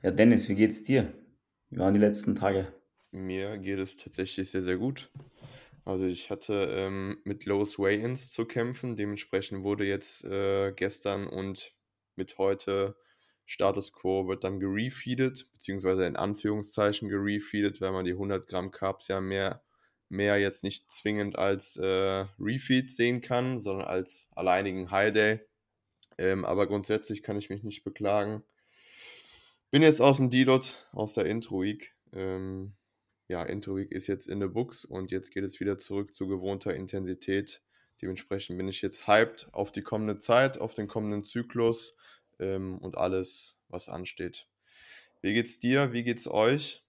Ja, Dennis, wie geht's dir? Wie waren die letzten Tage? Mir geht es tatsächlich sehr, sehr gut. Also ich hatte ähm, mit Lows Weigh-ins zu kämpfen. Dementsprechend wurde jetzt äh, gestern und mit heute Status Quo wird dann gerefeedet, beziehungsweise in Anführungszeichen gerefeedet, weil man die 100 Gramm Carbs ja mehr, mehr jetzt nicht zwingend als äh, Refeed sehen kann, sondern als alleinigen High Day. Ähm, aber grundsätzlich kann ich mich nicht beklagen. Bin jetzt aus dem D-Dot, aus der Intro-Week. Ähm, ja, Intro-Week ist jetzt in the Books und jetzt geht es wieder zurück zu gewohnter Intensität. Dementsprechend bin ich jetzt hyped auf die kommende Zeit, auf den kommenden Zyklus ähm, und alles, was ansteht. Wie geht's dir? Wie geht's euch?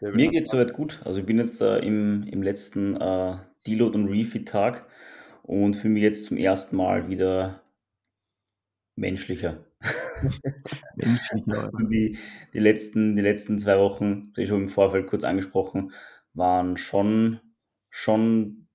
Mir geht's soweit gut. Also ich bin jetzt äh, im, im letzten äh, Deload- und Refeed-Tag und fühle mich jetzt zum ersten Mal wieder menschlicher. die, die, letzten, die letzten zwei Wochen, das ich schon im Vorfeld kurz angesprochen, waren schon, schon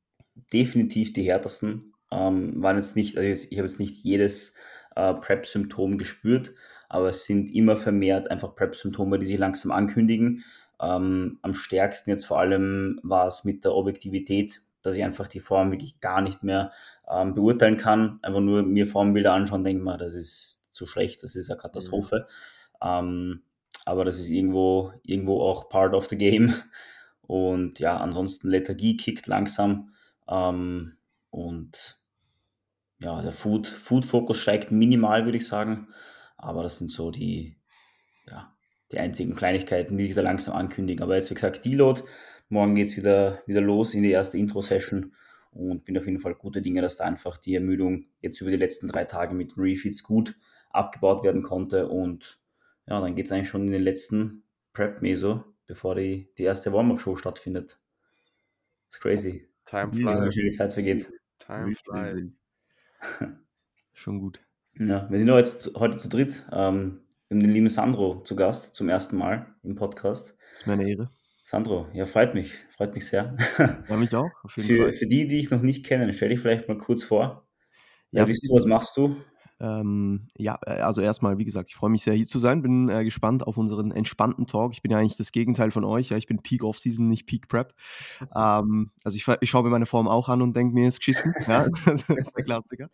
definitiv die härtesten. Ähm, waren jetzt nicht, also ich, ich habe jetzt nicht jedes äh, Prep-Symptom gespürt, aber es sind immer vermehrt einfach Prep-Symptome, die sich langsam ankündigen. Ähm, am stärksten jetzt vor allem war es mit der Objektivität, dass ich einfach die Form wirklich gar nicht mehr ähm, beurteilen kann. Einfach nur mir Formbilder anschauen, denke mal, das ist zu schlecht, das ist eine Katastrophe. Mhm. Ähm, aber das ist irgendwo, irgendwo auch part of the game. Und ja, ansonsten Lethargie kickt langsam. Ähm, und ja, der Food, Food-Fokus steigt minimal, würde ich sagen. Aber das sind so die, ja, die einzigen Kleinigkeiten, die sich da langsam ankündigen. Aber jetzt, wie gesagt, Deload. Morgen geht es wieder, wieder los in die erste Intro-Session und bin auf jeden Fall gute Dinge, dass da einfach die Ermüdung jetzt über die letzten drei Tage mit den Refeeds gut abgebaut werden konnte. Und ja, dann geht es eigentlich schon in den letzten Prep-Meso, bevor die, die erste Warm-Up-Show stattfindet. Das ist crazy. Time flies. Wie schnell die Zeit vergeht. Time flies. Schon gut. Ja, wir sind jetzt heute zu dritt. Ähm, wir haben den lieben Sandro zu Gast, zum ersten Mal im Podcast. Das ist meine Ehre. Sandro, ja, freut mich. Freut mich sehr. Ja, mich auch, auf jeden für, Fall. Für die, die ich noch nicht kenne, stell dich vielleicht mal kurz vor. Ja, ja du, was machst du? Ähm, ja, äh, also erstmal, wie gesagt, ich freue mich sehr hier zu sein, bin äh, gespannt auf unseren entspannten Talk. Ich bin ja eigentlich das Gegenteil von euch, ja, ich bin Peak Off-Season, nicht Peak Prep. Ähm, also ich, ich schaue mir meine Form auch an und denke mir, ist geschissen, ja, das ist der Klassiker.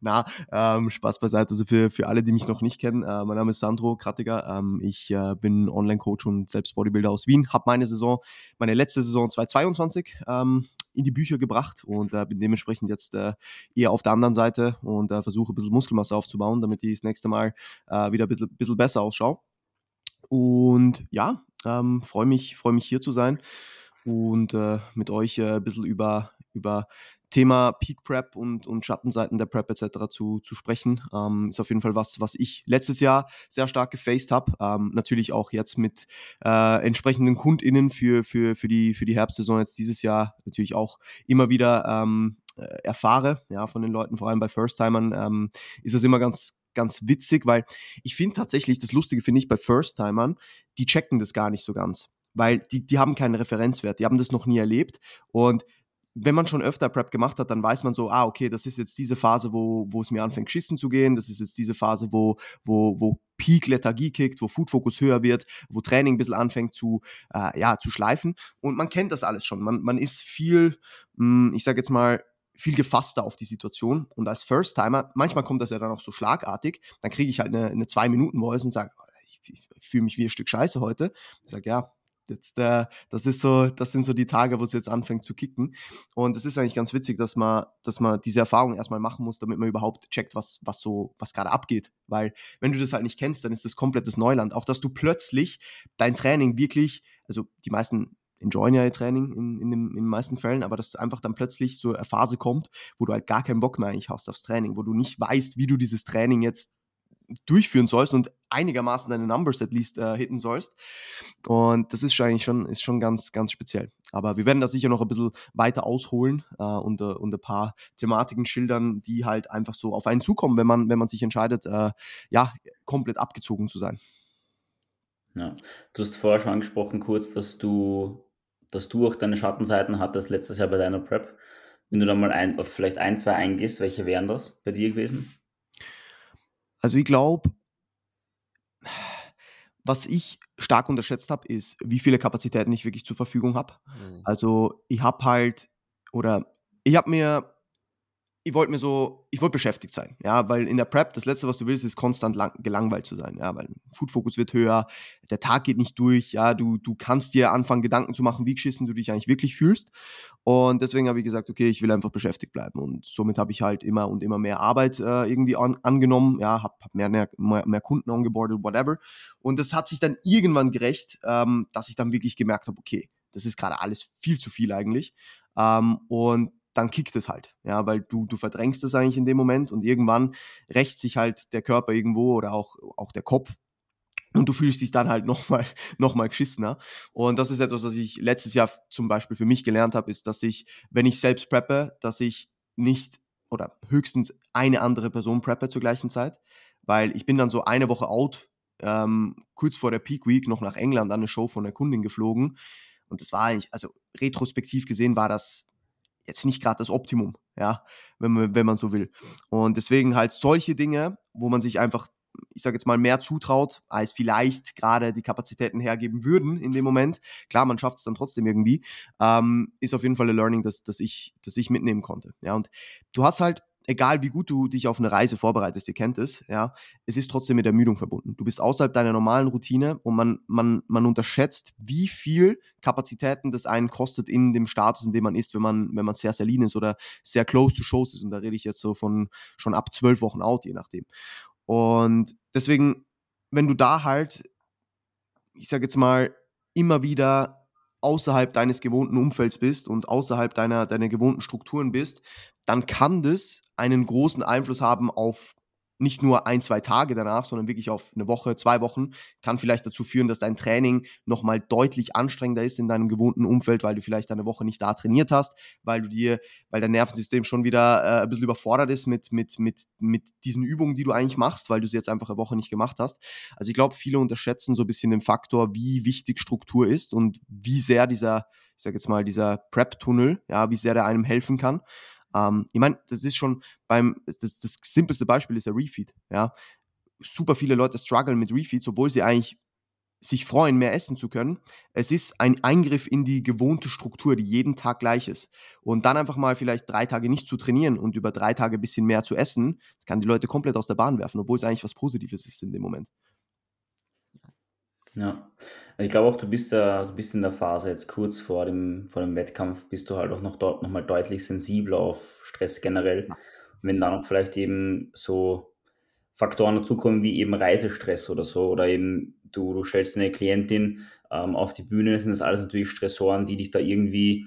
Na, ähm, Spaß beiseite, also für, für alle, die mich noch nicht kennen, äh, mein Name ist Sandro Krattiger, ähm, ich äh, bin Online-Coach und selbst Bodybuilder aus Wien, habe meine Saison, meine letzte Saison 2022 ähm, in die Bücher gebracht und äh, bin dementsprechend jetzt äh, eher auf der anderen Seite und äh, versuche ein bisschen Muskelmasse aufzubauen, damit ich das nächste Mal äh, wieder ein bisschen, bisschen besser ausschaue. Und ja, ähm, freue mich, freu mich hier zu sein und äh, mit euch äh, ein bisschen über, über Thema Peak Prep und, und Schattenseiten der Prep etc. zu, zu sprechen. Ähm, ist auf jeden Fall was, was ich letztes Jahr sehr stark gefaced habe. Ähm, natürlich auch jetzt mit äh, entsprechenden KundInnen für, für, für, die, für die Herbstsaison jetzt dieses Jahr natürlich auch immer wieder ähm, äh, erfahre, ja, von den Leuten, vor allem bei First-Timern, ähm, ist das immer ganz, ganz witzig, weil ich finde tatsächlich, das Lustige finde ich bei First-Timern, die checken das gar nicht so ganz. Weil die, die haben keinen Referenzwert, die haben das noch nie erlebt und wenn man schon öfter Prep gemacht hat, dann weiß man so, ah, okay, das ist jetzt diese Phase, wo, wo es mir anfängt, schissen zu gehen. Das ist jetzt diese Phase, wo, wo, wo Peak Lethargie kickt, wo Food Focus höher wird, wo Training ein bisschen anfängt zu, äh, ja, zu schleifen. Und man kennt das alles schon. Man, man ist viel, mh, hm, ich sage jetzt mal, viel gefasster auf die Situation. Und als First-Timer, manchmal kommt das ja dann auch so schlagartig, dann kriege ich halt eine, eine Zwei-Minuten-Voice und sage, ich, ich fühle mich wie ein Stück Scheiße heute. Ich sage, ja, Jetzt, äh, das ist so, das sind so die Tage, wo es jetzt anfängt zu kicken. Und es ist eigentlich ganz witzig, dass man, dass man diese Erfahrung erstmal machen muss, damit man überhaupt checkt, was, was so, was gerade abgeht. Weil, wenn du das halt nicht kennst, dann ist das komplettes Neuland. Auch dass du plötzlich dein Training wirklich, also die meisten enjoyen ja ihr Training in, in, dem, in den meisten Fällen, aber dass einfach dann plötzlich so eine Phase kommt, wo du halt gar keinen Bock mehr eigentlich hast aufs Training, wo du nicht weißt, wie du dieses Training jetzt durchführen sollst und einigermaßen deine Numbers at least äh, hitten sollst. Und das ist eigentlich schon, ist schon ganz, ganz speziell. Aber wir werden da sicher noch ein bisschen weiter ausholen äh, und, äh, und ein paar Thematiken schildern, die halt einfach so auf einen zukommen, wenn man, wenn man sich entscheidet, äh, ja, komplett abgezogen zu sein. Ja. Du hast vorher schon angesprochen, kurz, dass du, dass du auch deine Schattenseiten hattest letztes Jahr bei deiner Prep. Wenn du da mal ein, auf vielleicht ein, zwei eingehst, welche wären das bei dir gewesen? Also ich glaube, was ich stark unterschätzt habe, ist, wie viele Kapazitäten ich wirklich zur Verfügung habe. Mhm. Also ich habe halt, oder ich habe mir ich wollte mir so, ich wollte beschäftigt sein, ja, weil in der Prep das Letzte, was du willst, ist konstant lang, gelangweilt zu sein, ja, weil Food Focus wird höher, der Tag geht nicht durch, ja, du, du kannst dir anfangen, Gedanken zu machen, wie geschissen du dich eigentlich wirklich fühlst. Und deswegen habe ich gesagt, okay, ich will einfach beschäftigt bleiben. Und somit habe ich halt immer und immer mehr Arbeit äh, irgendwie an, angenommen, ja, habe hab mehr, mehr, mehr Kunden ongeboardet, whatever. Und das hat sich dann irgendwann gerecht, ähm, dass ich dann wirklich gemerkt habe, okay, das ist gerade alles viel zu viel eigentlich. Ähm, und dann kickt es halt, ja, weil du, du verdrängst es eigentlich in dem Moment und irgendwann rächt sich halt der Körper irgendwo oder auch, auch der Kopf und du fühlst dich dann halt nochmal noch mal geschissener. Und das ist etwas, was ich letztes Jahr zum Beispiel für mich gelernt habe, ist, dass ich, wenn ich selbst preppe, dass ich nicht oder höchstens eine andere Person preppe zur gleichen Zeit, weil ich bin dann so eine Woche out, ähm, kurz vor der Peak Week noch nach England an eine Show von der Kundin geflogen. Und das war eigentlich, also retrospektiv gesehen war das jetzt nicht gerade das Optimum, ja, wenn man, wenn man so will. Und deswegen halt solche Dinge, wo man sich einfach, ich sage jetzt mal, mehr zutraut, als vielleicht gerade die Kapazitäten hergeben würden in dem Moment. Klar, man schafft es dann trotzdem irgendwie, ähm, ist auf jeden Fall ein Learning, das, das, ich, das ich mitnehmen konnte. Ja, und du hast halt egal wie gut du dich auf eine Reise vorbereitest, ihr kennt es, ja, es ist trotzdem mit Ermüdung verbunden. Du bist außerhalb deiner normalen Routine und man, man, man unterschätzt, wie viel Kapazitäten das einen kostet in dem Status, in dem man ist, wenn man, wenn man sehr, sehr lean ist oder sehr close to shows ist. Und da rede ich jetzt so von schon ab zwölf Wochen out, je nachdem. Und deswegen, wenn du da halt, ich sage jetzt mal, immer wieder außerhalb deines gewohnten Umfelds bist und außerhalb deiner, deiner gewohnten Strukturen bist, dann kann das einen großen Einfluss haben auf nicht nur ein, zwei Tage danach, sondern wirklich auf eine Woche, zwei Wochen, kann vielleicht dazu führen, dass dein Training nochmal deutlich anstrengender ist in deinem gewohnten Umfeld, weil du vielleicht eine Woche nicht da trainiert hast, weil du dir, weil dein Nervensystem schon wieder äh, ein bisschen überfordert ist mit, mit, mit, mit diesen Übungen, die du eigentlich machst, weil du sie jetzt einfach eine Woche nicht gemacht hast. Also ich glaube, viele unterschätzen so ein bisschen den Faktor, wie wichtig Struktur ist und wie sehr dieser, ich sage jetzt mal, dieser Prep-Tunnel, ja, wie sehr der einem helfen kann. Ähm, ich meine, das ist schon beim, das, das simpelste Beispiel ist der Refeed. Ja? Super viele Leute strugglen mit Refeeds, obwohl sie eigentlich sich freuen, mehr essen zu können. Es ist ein Eingriff in die gewohnte Struktur, die jeden Tag gleich ist. Und dann einfach mal vielleicht drei Tage nicht zu trainieren und über drei Tage ein bisschen mehr zu essen, das kann die Leute komplett aus der Bahn werfen, obwohl es eigentlich was Positives ist in dem Moment. Ja, ich glaube auch, du bist ja, du bist in der Phase jetzt kurz vor dem, vor dem Wettkampf, bist du halt auch noch dort nochmal deutlich sensibler auf Stress generell. Und wenn dann auch vielleicht eben so Faktoren dazukommen wie eben Reisestress oder so, oder eben du, du stellst eine Klientin ähm, auf die Bühne, sind das alles natürlich Stressoren, die dich da irgendwie,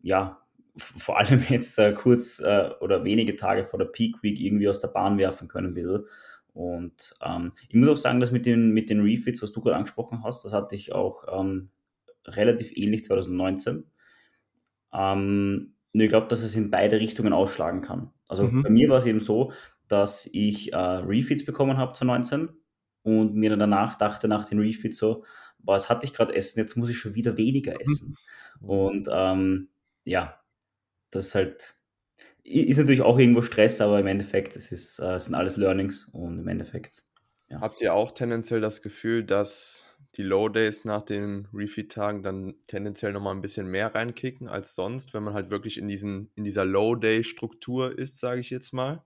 ja, vor allem jetzt äh, kurz äh, oder wenige Tage vor der Peak Week irgendwie aus der Bahn werfen können ein bisschen. Und ähm, ich muss auch sagen, dass mit den, mit den Refits, was du gerade angesprochen hast, das hatte ich auch ähm, relativ ähnlich 2019. Ähm, nur ich glaube, dass es in beide Richtungen ausschlagen kann. Also mhm. bei mir war es eben so, dass ich äh, Refits bekommen habe 2019 und mir dann danach dachte, nach den Refits so, was hatte ich gerade essen, jetzt muss ich schon wieder weniger mhm. essen. Mhm. Und ähm, ja, das ist halt ist natürlich auch irgendwo Stress, aber im Endeffekt, es, ist, äh, es sind alles Learnings und im Endeffekt. Ja. Habt ihr auch tendenziell das Gefühl, dass die Low Days nach den Refeed-Tagen dann tendenziell nochmal ein bisschen mehr reinkicken als sonst, wenn man halt wirklich in, diesen, in dieser Low Day-Struktur ist, sage ich jetzt mal?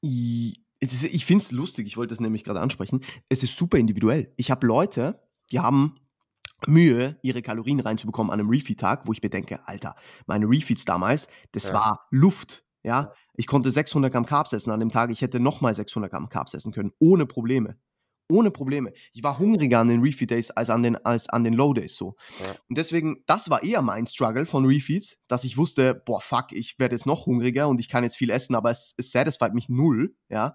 Ich, ich finde es lustig, ich wollte das nämlich gerade ansprechen. Es ist super individuell. Ich habe Leute, die haben Mühe, ihre Kalorien reinzubekommen an einem Refeed-Tag, wo ich mir denke, Alter, meine Refeeds damals, das ja. war Luft. Ja, ich konnte 600 Gramm Carbs essen an dem Tag. Ich hätte nochmal 600 Gramm Carbs essen können, ohne Probleme. Ohne Probleme. Ich war hungriger an den Refeed Days als an den, als an den Low Days so. Ja. Und deswegen, das war eher mein Struggle von Refeeds, dass ich wusste, boah, fuck, ich werde jetzt noch hungriger und ich kann jetzt viel essen, aber es, es satisfied mich null, ja.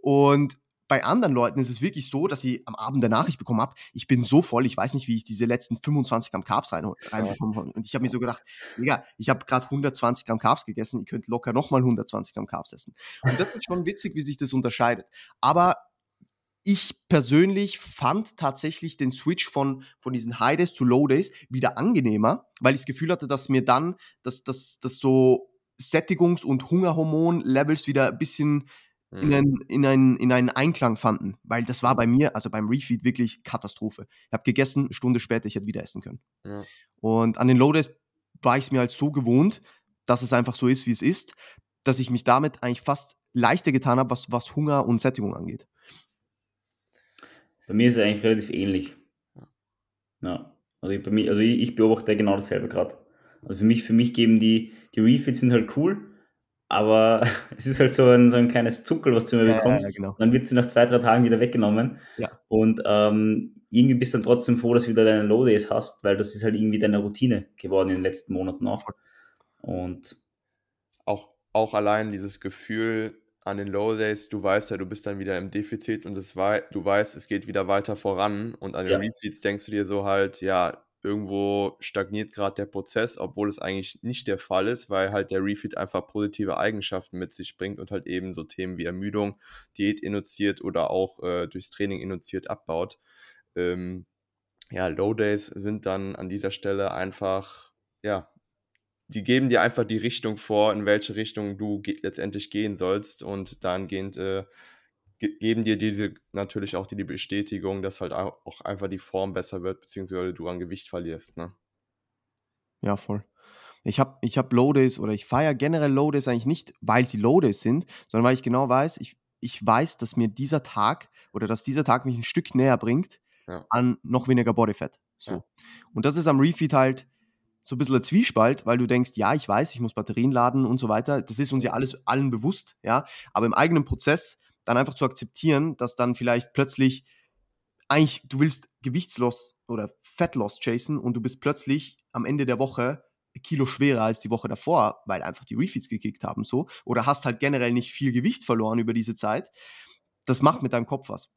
Und bei anderen Leuten ist es wirklich so, dass sie am Abend der Nachricht bekommen habe, ich bin so voll, ich weiß nicht, wie ich diese letzten 25 Gramm Carbs rein, reinbekommen habe. Und ich habe mir so gedacht, Digga, ich habe gerade 120 Gramm Carbs gegessen, ihr könnt locker nochmal 120 Gramm Carbs essen. Und das ist schon witzig, wie sich das unterscheidet. Aber ich persönlich fand tatsächlich den Switch von, von diesen High Days zu Low Days wieder angenehmer, weil ich das Gefühl hatte, dass mir dann, dass, dass, dass so Sättigungs- und Hungerhormon-Levels wieder ein bisschen in, einen, in, einen, in einen Einklang fanden. Weil das war bei mir, also beim Refeed, wirklich Katastrophe. Ich habe gegessen, eine Stunde später, ich hätte wieder essen können. Ja. Und an den Low-Days war ich es mir halt so gewohnt, dass es einfach so ist, wie es ist, dass ich mich damit eigentlich fast leichter getan habe, was, was Hunger und Sättigung angeht. Bei mir ist es eigentlich relativ ähnlich. Ja. Also ich, bei mir, also ich, ich beobachte genau dasselbe gerade. Also für mich, für mich geben die, die Refits sind halt cool, aber es ist halt so ein, so ein kleines Zuckel, was du immer Ja, ja, bekommst. ja, genau. Dann wird sie nach zwei, drei Tagen wieder weggenommen. Ja. Und ähm, irgendwie bist du dann trotzdem froh, dass du wieder deine Low Days hast, weil das ist halt irgendwie deine Routine geworden in den letzten Monaten auch. Und Auch, auch allein dieses Gefühl an den Low Days, du weißt ja, du bist dann wieder im Defizit und es wei du weißt, es geht wieder weiter voran. Und an den Ja. Refeeds denkst du dir so halt, ja, irgendwo stagniert gerade der Prozess, obwohl es eigentlich nicht der Fall ist, weil halt der Refeed einfach positive Eigenschaften mit sich bringt und halt eben so Themen wie Ermüdung, Diät induziert oder auch äh, durchs Training induziert abbaut. Ähm, ja, Low Days sind dann an dieser Stelle einfach, ja, die geben dir einfach die Richtung vor, in welche Richtung du ge letztendlich gehen sollst und dahingehend äh, geben dir diese natürlich auch die, die Bestätigung, dass halt au- auch einfach die Form besser wird, beziehungsweise du an Gewicht verlierst. Ne? Ja, voll. Ich habe ich hab Low Days oder ich feiere generell Low Days eigentlich nicht, weil sie Low Days sind, sondern weil ich genau weiß, ich, ich weiß, dass mir dieser Tag oder dass dieser Tag mich ein Stück näher bringt Ja. an noch weniger Bodyfat. So. Ja. Und das ist am Refeed halt so ein bisschen ein Zwiespalt, weil du denkst, ja, ich weiß, ich muss Batterien laden und so weiter. Das ist uns ja alles allen bewusst, ja. Aber im eigenen Prozess dann einfach zu akzeptieren, dass dann vielleicht plötzlich eigentlich, du willst Gewichtsloss oder Fettloss chasen und du bist plötzlich am Ende der Woche Kilo schwerer als die Woche davor, weil einfach die Refeeds gekickt haben, so. Oder hast halt generell nicht viel Gewicht verloren über diese Zeit. Das macht mit deinem Kopf was.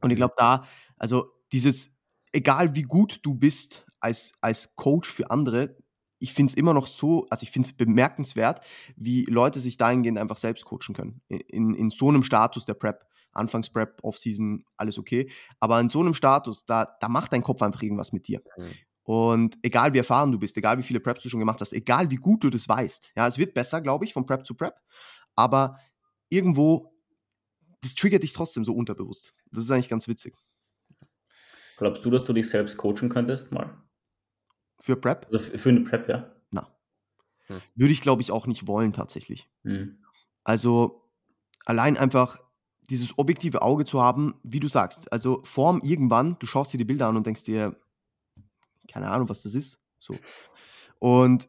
Und ich glaube, da, also dieses, egal wie gut du bist als, als Coach für andere, ich finde es immer noch so, also ich finde es bemerkenswert, wie Leute sich dahingehend einfach selbst coachen können. In, in so einem Status der Prep. Anfangs-Prep, Off-Season, alles okay. Aber in so einem Status, da, da macht dein Kopf einfach irgendwas mit dir. Mhm. Und egal wie erfahren du bist, egal wie viele Preps du schon gemacht hast, egal wie gut du das weißt, ja, es wird besser, glaube ich, von Prep zu Prep, aber irgendwo, das triggert dich trotzdem so unterbewusst. Das ist eigentlich ganz witzig. glaubst du, dass du dich selbst coachen könntest mal? Für Prep Also für eine Prep, ja? würde ich, glaube ich, auch nicht wollen tatsächlich. Mhm. Also allein einfach dieses objektive Auge zu haben, wie du sagst, also Form irgendwann, du schaust dir die Bilder an und denkst dir, keine Ahnung, was das ist. So. Und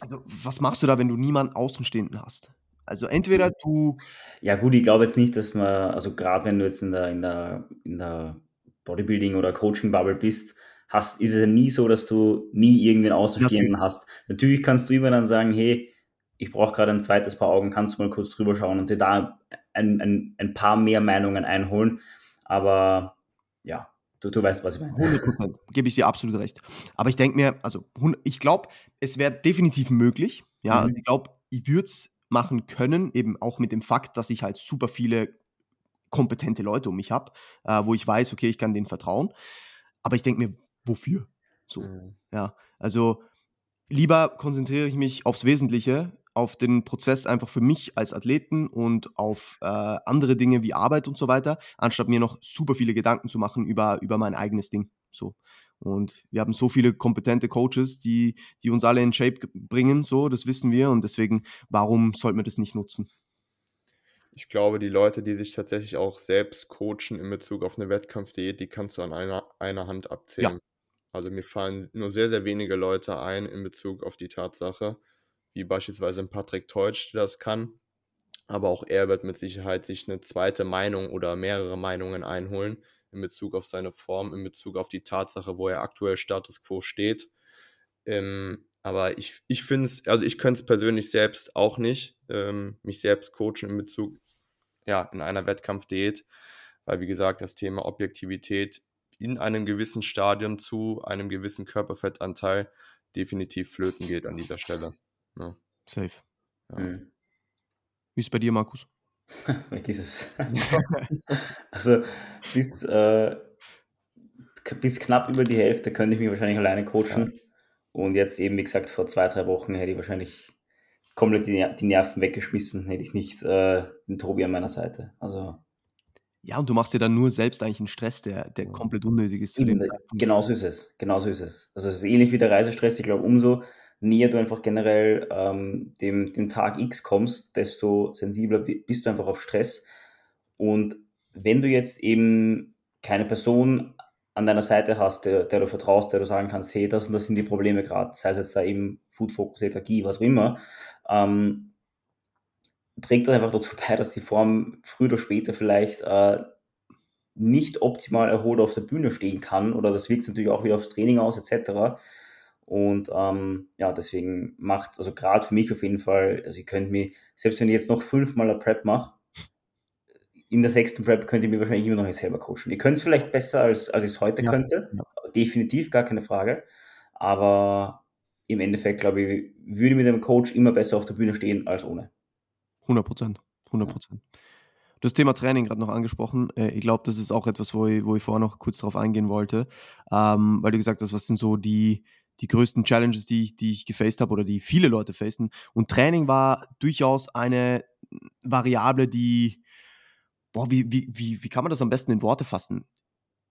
also, was machst du da, wenn du niemanden Außenstehenden hast? Also entweder du, Ja, gut, ich glaube jetzt nicht, dass man, also gerade wenn du jetzt in der, in der, in der Bodybuilding- oder Coaching-Bubble bist, hast, ist es ja nie so, dass du nie irgendwen Außenstehenden hast. Natürlich kannst du immer dann sagen, hey, ich brauche gerade ein zweites Paar Augen, kannst du mal kurz drüber schauen und dir da ein, ein, ein paar mehr Meinungen einholen. Aber ja, du, du weißt, was ich meine. 100% gebe ich dir absolut recht. Aber ich denke mir, also ich glaube, es wäre definitiv möglich. Ja, Mhm. also ich glaube, ich würde es machen können, eben auch mit dem Fakt, dass ich halt super viele kompetente Leute um mich habe, äh, wo ich weiß, okay, ich kann denen vertrauen. Aber ich denke mir, wofür? So. Mhm. Ja, also lieber konzentriere ich mich aufs Wesentliche, auf den Prozess einfach für mich als Athleten und auf äh, andere Dinge wie Arbeit und so weiter, anstatt mir noch super viele Gedanken zu machen über, über mein eigenes Ding. So. Und wir haben so viele kompetente Coaches, die, die uns alle in Shape ge- bringen, so, das wissen wir. Und deswegen, warum sollten wir das nicht nutzen? Ich glaube, die Leute, die sich tatsächlich auch selbst coachen in Bezug auf eine Wettkampfdiät, die kannst du an einer, einer Hand abzählen. Also mir fallen nur sehr, sehr wenige Leute ein in Bezug auf die Tatsache, wie beispielsweise ein Patrick Teutsch, das kann. Aber auch er wird mit Sicherheit sich eine zweite Meinung oder mehrere Meinungen einholen in Bezug auf seine Form, in Bezug auf die Tatsache, wo er aktuell Status quo steht. Ähm, aber ich, ich finde es, also ich könnte es persönlich selbst auch nicht, ähm, mich selbst coachen in Bezug, ja, in einer Wettkampfdiät, weil wie gesagt, das Thema Objektivität in einem gewissen Stadium zu einem gewissen Körperfettanteil definitiv flöten geht an dieser Stelle. Ja, Safe. ja. Mhm. Wie ist es bei dir, Markus? Weg ist es. also bis, äh, bis knapp über die Hälfte könnte ich mich wahrscheinlich alleine coachen. Und jetzt eben, wie gesagt, vor zwei, drei Wochen hätte ich wahrscheinlich komplett die, die Nerven weggeschmissen, hätte ich nicht äh, den Tobi an meiner Seite. Also ja, und du machst dir dann nur selbst eigentlich einen Stress, der, der komplett unnötig ist zu dem Zeitpunkt. Genau so ist es. Genau so ist es. Also es ist ähnlich wie der Reisestress. Ich glaube, umso näher du einfach generell ähm, dem, dem Tag X kommst, desto sensibler bist du einfach auf Stress. Und wenn du jetzt eben keine Person an deiner Seite hast, der, der, du vertraust, der du sagen kannst, hey, das und das sind die Probleme gerade, sei es jetzt da eben Food Focus, Lethargie, was auch immer, ähm, trägt das einfach dazu bei, dass die Form früher oder später vielleicht äh, nicht optimal erholt auf der Bühne stehen kann oder das wirkt natürlich auch wieder aufs Training aus etc. Und ähm, ja, deswegen macht, also gerade für mich auf jeden Fall, also ihr könnt mir, selbst wenn ich jetzt noch fünfmal eine Prep mache, in der sechsten Prep könnt ihr mir wahrscheinlich immer noch nicht selber coachen. Ihr könnt es vielleicht besser, als, als ich es heute ja, könnte. Definitiv, gar keine Frage. Aber im Endeffekt, glaube ich, würde mit einem Coach immer besser auf der Bühne stehen als ohne. 100 Prozent. 100 Prozent. Das Thema Training gerade noch angesprochen. Äh, ich glaube, das ist auch etwas, wo ich, wo ich vorher noch kurz darauf eingehen wollte, ähm, weil du gesagt hast, was sind so die, die größten Challenges, die ich, die ich gefaced habe oder die viele Leute facen. Und Training war durchaus eine Variable, die, boah, wie, wie, wie, wie kann man das am besten in Worte fassen?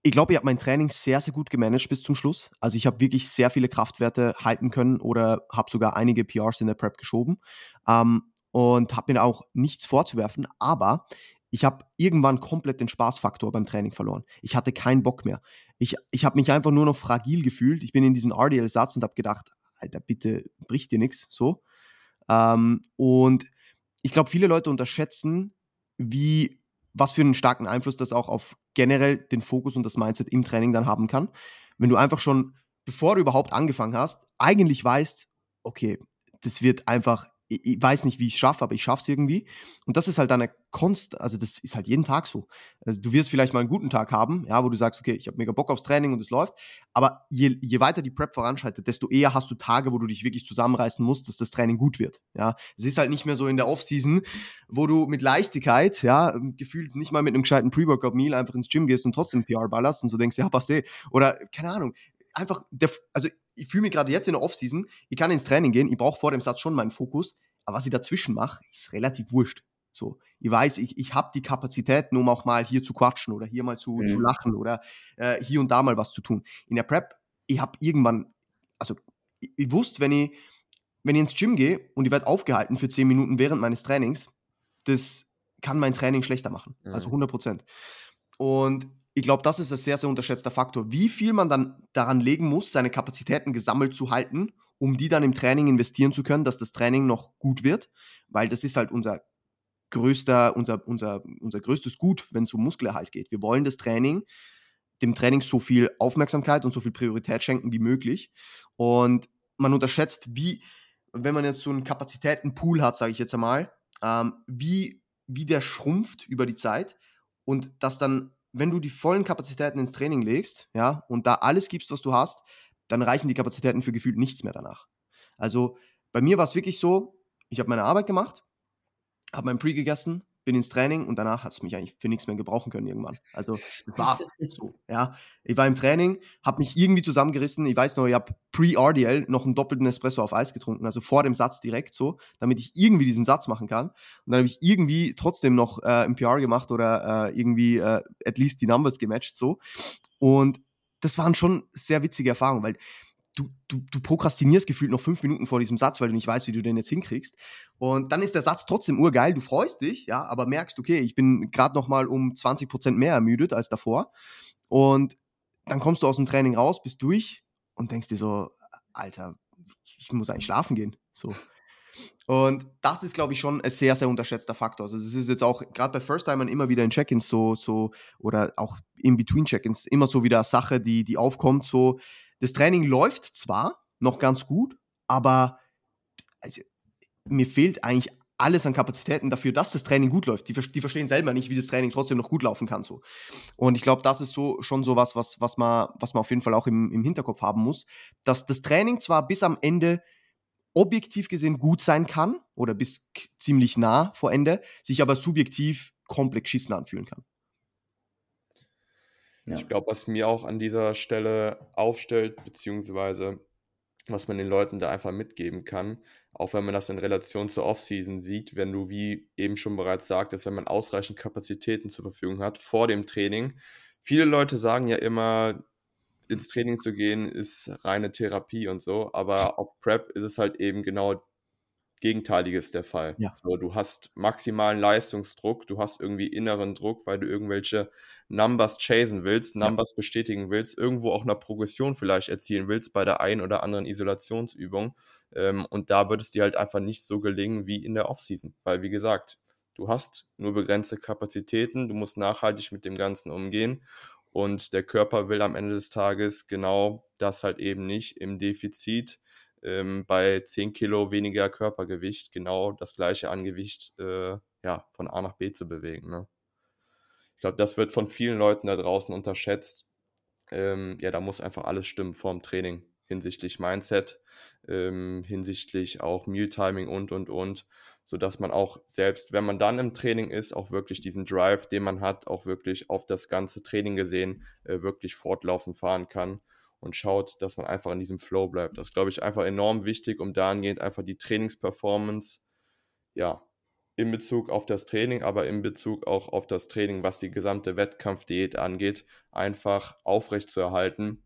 Ich glaube, ich habe mein Training sehr, sehr gut gemanagt bis zum Schluss. Also ich habe wirklich sehr viele Kraftwerte halten können oder habe sogar einige PRs in der Prep geschoben ähm, und habe mir auch nichts vorzuwerfen. Aber ich habe irgendwann komplett den Spaßfaktor beim Training verloren. Ich hatte keinen Bock mehr. Ich, ich habe mich einfach nur noch fragil gefühlt. Ich bin in diesen RDL-Satz und habe gedacht, Alter, bitte bricht dir nichts. So. Ähm, und ich glaube, viele Leute unterschätzen, wie, was für einen starken Einfluss das auch auf generell den Fokus und das Mindset im Training dann haben kann. Wenn du einfach schon, bevor du überhaupt angefangen hast, eigentlich weißt, okay, das wird einfach ich, ich weiß nicht, wie ich es schaffe, aber ich schaffe es irgendwie. Und das ist halt eine Konst, also das ist halt jeden Tag so. Also du wirst vielleicht mal einen guten Tag haben, ja, wo du sagst, okay, ich habe mega Bock aufs Training und es läuft. Aber je, je weiter die Prep voranschreitet, desto eher hast du Tage, wo du dich wirklich zusammenreißen musst, dass das Training gut wird. Ja, es ist halt nicht mehr so in der Offseason, wo du mit Leichtigkeit, ja, gefühlt nicht mal mit einem gescheiten Pre-Workout-Meal einfach ins Gym gehst und trotzdem PR ballerst und so denkst, ja, passt eh. Oder keine Ahnung, einfach, der, also ich fühle mich gerade jetzt in der Offseason, ich kann ins Training gehen, ich brauche vor dem Satz schon meinen Fokus, aber was ich dazwischen mache, ist relativ wurscht. So, ich weiß, ich, ich habe die Kapazitäten, um auch mal hier zu quatschen oder hier mal zu, mhm. zu lachen oder äh, hier und da mal was zu tun. In der Prep, ich habe irgendwann, also ich, ich wusste, wenn ich, wenn ich ins Gym gehe und ich werde aufgehalten für 10 Minuten während meines Trainings, das kann mein Training schlechter machen. Also mhm. Also 100 Prozent. Und ich glaube, das ist ein sehr, sehr unterschätzter Faktor. Wie viel man dann daran legen muss, seine Kapazitäten gesammelt zu halten, um die dann im Training investieren zu können, dass das Training noch gut wird, weil das ist halt unser größter, unser, unser, unser größtes Gut, wenn es um Muskelerhalt geht. Wir wollen das Training, dem Training so viel Aufmerksamkeit und so viel Priorität schenken wie möglich. Und man unterschätzt, wie, wenn man jetzt so einen Kapazitätenpool hat, sage ich jetzt einmal, ähm, wie, wie der schrumpft über die Zeit und dass dann wenn du die vollen Kapazitäten ins Training legst, ja, und da alles gibst, was du hast, dann reichen die Kapazitäten für gefühlt nichts mehr danach. Also bei mir war es wirklich so, ich habe meine Arbeit gemacht, habe mein Pre gegessen, bin ins Training und danach hat es mich eigentlich für nichts mehr gebrauchen können irgendwann. Also war so, ja. Ich war im Training, habe mich irgendwie zusammengerissen. Ich weiß noch, ich habe pre-RDL noch einen doppelten Espresso auf Eis getrunken, also vor dem Satz direkt so, damit ich irgendwie diesen Satz machen kann. Und dann habe ich irgendwie trotzdem noch äh, ein PR gemacht oder äh, irgendwie äh, at least die Numbers gematcht so. Und das waren schon sehr witzige Erfahrungen, weil du, du, du prokrastinierst gefühlt noch fünf Minuten vor diesem Satz, weil du nicht weißt, wie du den jetzt hinkriegst. Und dann ist der Satz trotzdem urgeil, du freust dich, ja, aber merkst, okay, ich bin gerade noch mal um 20 Prozent mehr ermüdet als davor. Und dann kommst du aus dem Training raus, bist durch und denkst dir so, Alter, ich muss eigentlich schlafen gehen. So. Und das ist, glaube ich, schon ein sehr, sehr unterschätzter Faktor. Also es ist jetzt auch gerade bei First-Timern immer wieder in Check-ins so, so, oder auch in between Check-ins immer so wieder Sache, die, die aufkommt, so, das Training läuft zwar noch ganz gut, aber also, mir fehlt eigentlich alles an Kapazitäten dafür, dass das Training gut läuft. Die, die, verstehen selber nicht, wie das Training trotzdem noch gut laufen kann. So. Und ich glaube, das ist so schon so was, was, was, man, was man auf jeden Fall auch im, im Hinterkopf haben muss, dass das Training zwar bis am Ende objektiv gesehen gut sein kann oder bis ziemlich nah vor Ende, sich aber subjektiv komplett geschissen anfühlen kann. Ja. Ich glaube, was mir auch an dieser Stelle aufstellt, beziehungsweise was man den Leuten da einfach mitgeben kann, auch wenn man das in Relation zur Offseason sieht, wenn du, wie eben schon bereits sagtest, wenn man ausreichend Kapazitäten zur Verfügung hat vor dem Training. Viele Leute sagen ja immer, ins Training zu gehen ist reine Therapie und so, aber auf Prep ist es halt eben genau Gegenteiliges der Fall. Ja. So, du hast maximalen Leistungsdruck, du hast irgendwie inneren Druck, weil du irgendwelche Numbers chasen willst, Ja. Numbers bestätigen willst, irgendwo auch eine Progression vielleicht erzielen willst bei der einen oder anderen Isolationsübung. Ähm, und da wird es dir halt einfach nicht so gelingen wie in der Offseason. Weil, wie gesagt, du hast nur begrenzte Kapazitäten, du musst nachhaltig mit dem Ganzen umgehen. Und der Körper will am Ende des Tages genau das halt eben nicht im Defizit ähm, bei 10 Kilo weniger Körpergewicht genau das gleiche an Gewicht äh, ja, von A nach B zu bewegen. Ne? Ich glaube, das wird von vielen Leuten da draußen unterschätzt. Ähm, ja, da muss einfach alles stimmen vorm Training hinsichtlich Mindset, ähm, hinsichtlich auch Mealtiming und, und, und, sodass man auch selbst, wenn man dann im Training ist, auch wirklich diesen Drive, den man hat, auch wirklich auf das ganze Training gesehen, äh, wirklich fortlaufend fahren kann und schaut, dass man einfach in diesem Flow bleibt. Das ist, glaube ich, einfach enorm wichtig, um dahingehend einfach die Trainingsperformance, ja, in Bezug auf das Training, aber in Bezug auch auf das Training, was die gesamte Wettkampfdiät angeht, einfach aufrecht zu erhalten.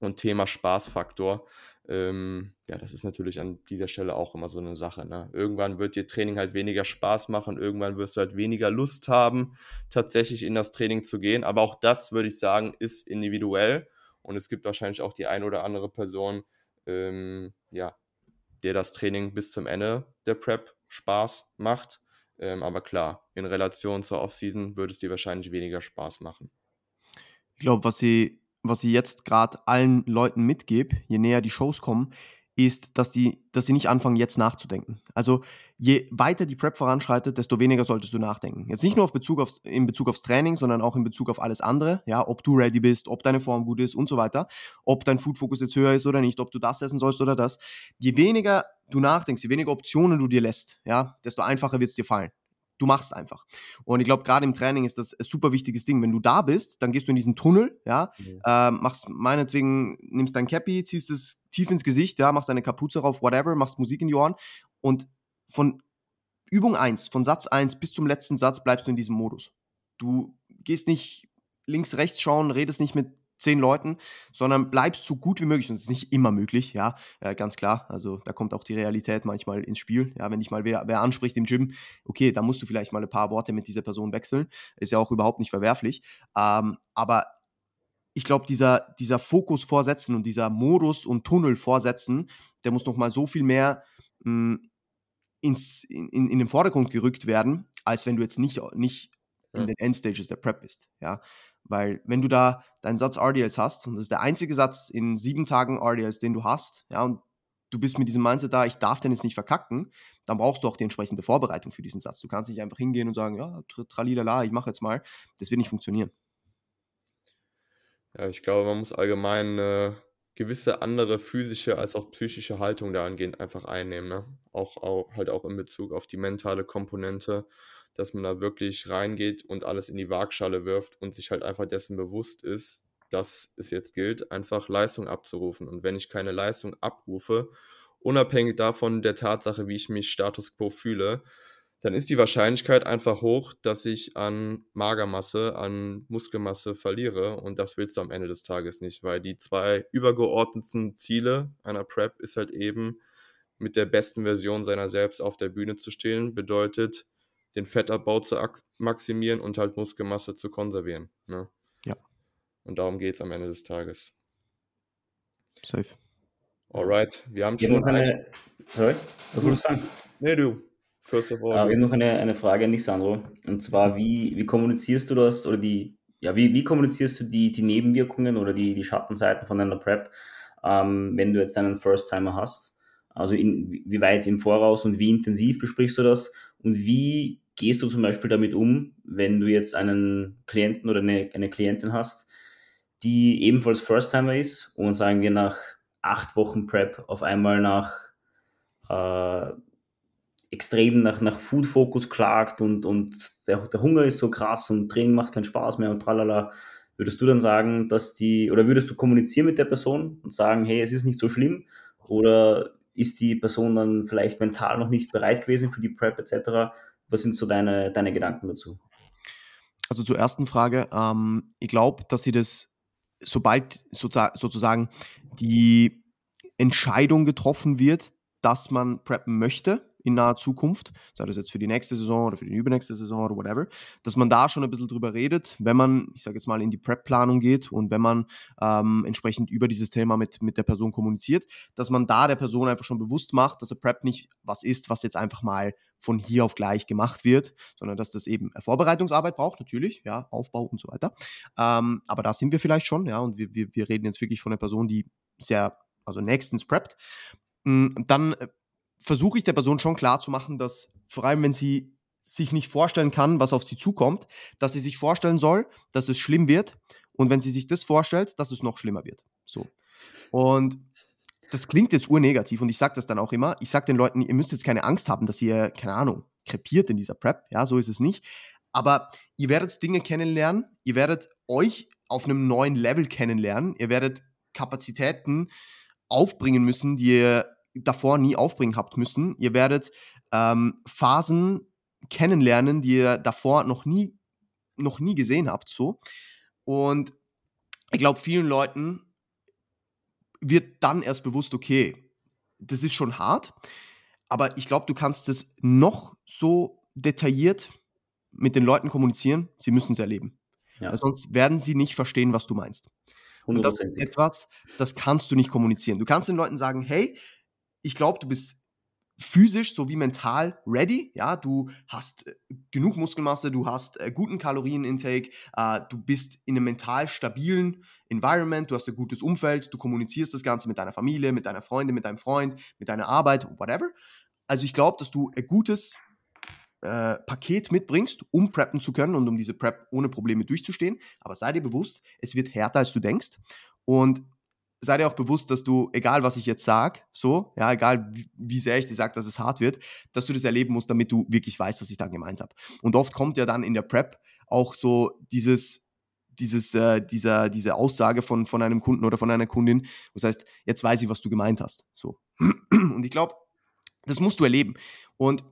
Und Thema Spaßfaktor, ähm, ja, das ist natürlich an dieser Stelle auch immer so eine Sache. Ne? Irgendwann wird dir Training halt weniger Spaß machen, irgendwann wirst du halt weniger Lust haben, tatsächlich in das Training zu gehen. Aber auch das, würde ich sagen, ist individuell. Und es gibt wahrscheinlich auch die ein oder andere Person, ähm, ja, der das Training bis zum Ende der Prep Spaß macht. Ähm, aber klar, in Relation zur Offseason würde es dir wahrscheinlich weniger Spaß machen. Ich glaube, was sie, was sie jetzt gerade allen Leuten mitgebe, je näher die Shows kommen, ist, dass, die, dass sie nicht anfangen, jetzt nachzudenken. Also je weiter die Prep voranschreitet, desto weniger solltest du nachdenken. Jetzt nicht nur auf Bezug aufs, in Bezug aufs Training, sondern auch in Bezug auf alles andere. Ja, ob du ready bist, ob deine Form gut ist und so weiter. Ob dein Food-Fokus jetzt höher ist oder nicht, ob du das essen sollst oder das. Je weniger du nachdenkst, je weniger Optionen du dir lässt, ja, desto einfacher wird es dir fallen. Du machst einfach. Und ich glaube, gerade im Training ist das ein super wichtiges Ding. Wenn du da bist, dann gehst du in diesen Tunnel, ja, mhm. äh, machst meinetwegen, nimmst dein Cappy, ziehst es tief ins Gesicht, ja, machst deine Kapuze rauf, whatever, machst Musik in die Ohren und von Übung 1, von Satz 1 bis zum letzten Satz bleibst du in diesem Modus. Du gehst nicht links, rechts schauen, redest nicht mit zehn Leuten, sondern bleibst so gut wie möglich. Und das ist nicht immer möglich, ja, äh, ganz klar. Also da kommt auch die Realität manchmal ins Spiel. Ja, wenn dich mal wer, wer anspricht im Gym, okay, da musst du vielleicht mal ein paar Worte mit dieser Person wechseln. Ist ja auch überhaupt nicht verwerflich. Ähm, aber ich glaube, dieser, dieser Fokus vorsetzen und dieser Modus und Tunnel vorsetzen, der muss nochmal so viel mehr mh, hm, ins, in, in, in den Vordergrund gerückt werden, als wenn du jetzt nicht, nicht in den Endstages der Prep bist. Ja, weil wenn du da deinen Satz RDLs hast, und das ist der einzige Satz in sieben Tagen RDLs, den du hast, ja, und du bist mit diesem Mindset da, ich darf den jetzt nicht verkacken, dann brauchst du auch die entsprechende Vorbereitung für diesen Satz. Du kannst nicht einfach hingehen und sagen, ja, tralilala, ich mache jetzt mal. Das wird nicht funktionieren. Ja, ich glaube, man muss allgemein eine gewisse andere physische als auch psychische Haltung dahingehend einfach einnehmen. Ne? Auch, auch halt auch in Bezug auf die mentale Komponente dass man da wirklich reingeht und alles in die Waagschale wirft und sich halt einfach dessen bewusst ist, dass es jetzt gilt, einfach Leistung abzurufen. Und wenn ich keine Leistung abrufe, unabhängig davon der Tatsache, wie ich mich Status quo fühle, dann ist die Wahrscheinlichkeit einfach hoch, dass ich an Magermasse, an Muskelmasse verliere. Und das willst du am Ende des Tages nicht, weil die zwei übergeordneten Ziele einer Prep ist halt eben, mit der besten Version seiner selbst auf der Bühne zu stehen, bedeutet, den Fettabbau zu maximieren und halt Muskelmasse zu konservieren. Ne? Ja. Und darum geht es am Ende des Tages. Safe. Alright, wir haben ich schon. Eine, sorry, was du sagen? Nee, du. First of all. Uh, wir haben noch eine, eine Frage an dich, Sandro. Und zwar, wie, wie kommunizierst du das oder die, ja, wie, wie kommunizierst du die, die Nebenwirkungen oder die, die Schattenseiten von deiner Prep, ähm, wenn du jetzt einen First-Timer hast? Also in, wie weit im Voraus und wie intensiv besprichst du das? Und wie gehst du zum Beispiel damit um, wenn du jetzt einen Klienten oder eine, eine Klientin hast, die ebenfalls First-Timer ist und sagen wir nach acht Wochen Prep auf einmal nach äh, extrem nach, nach Food-Focus klagt und, und der, der Hunger ist so krass und Training macht keinen Spaß mehr und tralala. Würdest du dann sagen, dass die, oder würdest du kommunizieren mit der Person und sagen, hey, es ist nicht so schlimm? Oder ist die Person dann vielleicht mental noch nicht bereit gewesen für die Prep etc.? Was sind so deine, deine Gedanken dazu? Also zur ersten Frage, ähm, ich glaube, dass sie das, sobald sozusagen die Entscheidung getroffen wird, dass man preppen möchte in naher Zukunft, sei das jetzt für die nächste Saison oder für die übernächste Saison oder whatever, dass man da schon ein bisschen drüber redet, wenn man, ich sage jetzt mal, in die Prep-Planung geht und wenn man ähm, entsprechend über dieses Thema mit, mit der Person kommuniziert, dass man da der Person einfach schon bewusst macht, dass er Prep nicht was ist, was jetzt einfach mal von hier auf gleich gemacht wird, sondern dass das eben Vorbereitungsarbeit braucht, natürlich, ja, Aufbau und so weiter. Ähm, aber da sind wir vielleicht schon, ja, und wir, wir, wir reden jetzt wirklich von einer Person, die sehr, also nächstens preppt. Hm, dann äh, versuche ich der Person schon klar zu machen, dass vor allem, wenn sie sich nicht vorstellen kann, was auf sie zukommt, dass sie sich vorstellen soll, dass es schlimm wird und wenn sie sich das vorstellt, dass es noch schlimmer wird. So. Und das klingt jetzt urnegativ und ich sage das dann auch immer. Ich sage den Leuten, ihr müsst jetzt keine Angst haben, dass ihr, keine Ahnung, krepiert in dieser Prep. Ja, so ist es nicht. Aber ihr werdet Dinge kennenlernen, ihr werdet euch auf einem neuen Level kennenlernen, ihr werdet Kapazitäten aufbringen müssen, die ihr davor nie aufbringen habt müssen. Ihr werdet ähm, Phasen kennenlernen, die ihr davor noch nie, noch nie gesehen habt. So. Und ich glaube, vielen Leuten wird dann erst bewusst, okay, das ist schon hart, aber ich glaube, du kannst es noch so detailliert mit den Leuten kommunizieren, sie müssen es erleben. Ja. sonst werden sie nicht verstehen, was du meinst. Und das ist etwas, das kannst du nicht kommunizieren. Du kannst den Leuten sagen, hey, ich glaube, du bist physisch sowie mental ready. Ja, du hast äh, genug Muskelmasse, du hast äh, guten Kalorienintake, äh, du bist in einem mental stabilen Environment, du hast ein gutes Umfeld, du kommunizierst das Ganze mit deiner Familie, mit deiner Freundin, mit deinem Freund, mit deiner Arbeit, whatever. Also ich glaube, dass du ein gutes äh, Paket mitbringst, um preppen zu können und um diese Prep ohne Probleme durchzustehen. Aber sei dir bewusst, es wird härter, als du denkst. Und sei dir auch bewusst, dass du, egal was ich jetzt sage, so, ja, egal wie, sehr ich dir sage, dass es hart wird, dass du das erleben musst, damit du wirklich weißt, was ich da gemeint habe. Und oft kommt ja dann in der Prep auch so dieses, dieses, äh, dieser, diese Aussage von, von einem Kunden oder von einer Kundin, das heißt, jetzt weiß ich, was du gemeint hast. So. Und ich glaube, das musst du erleben. Und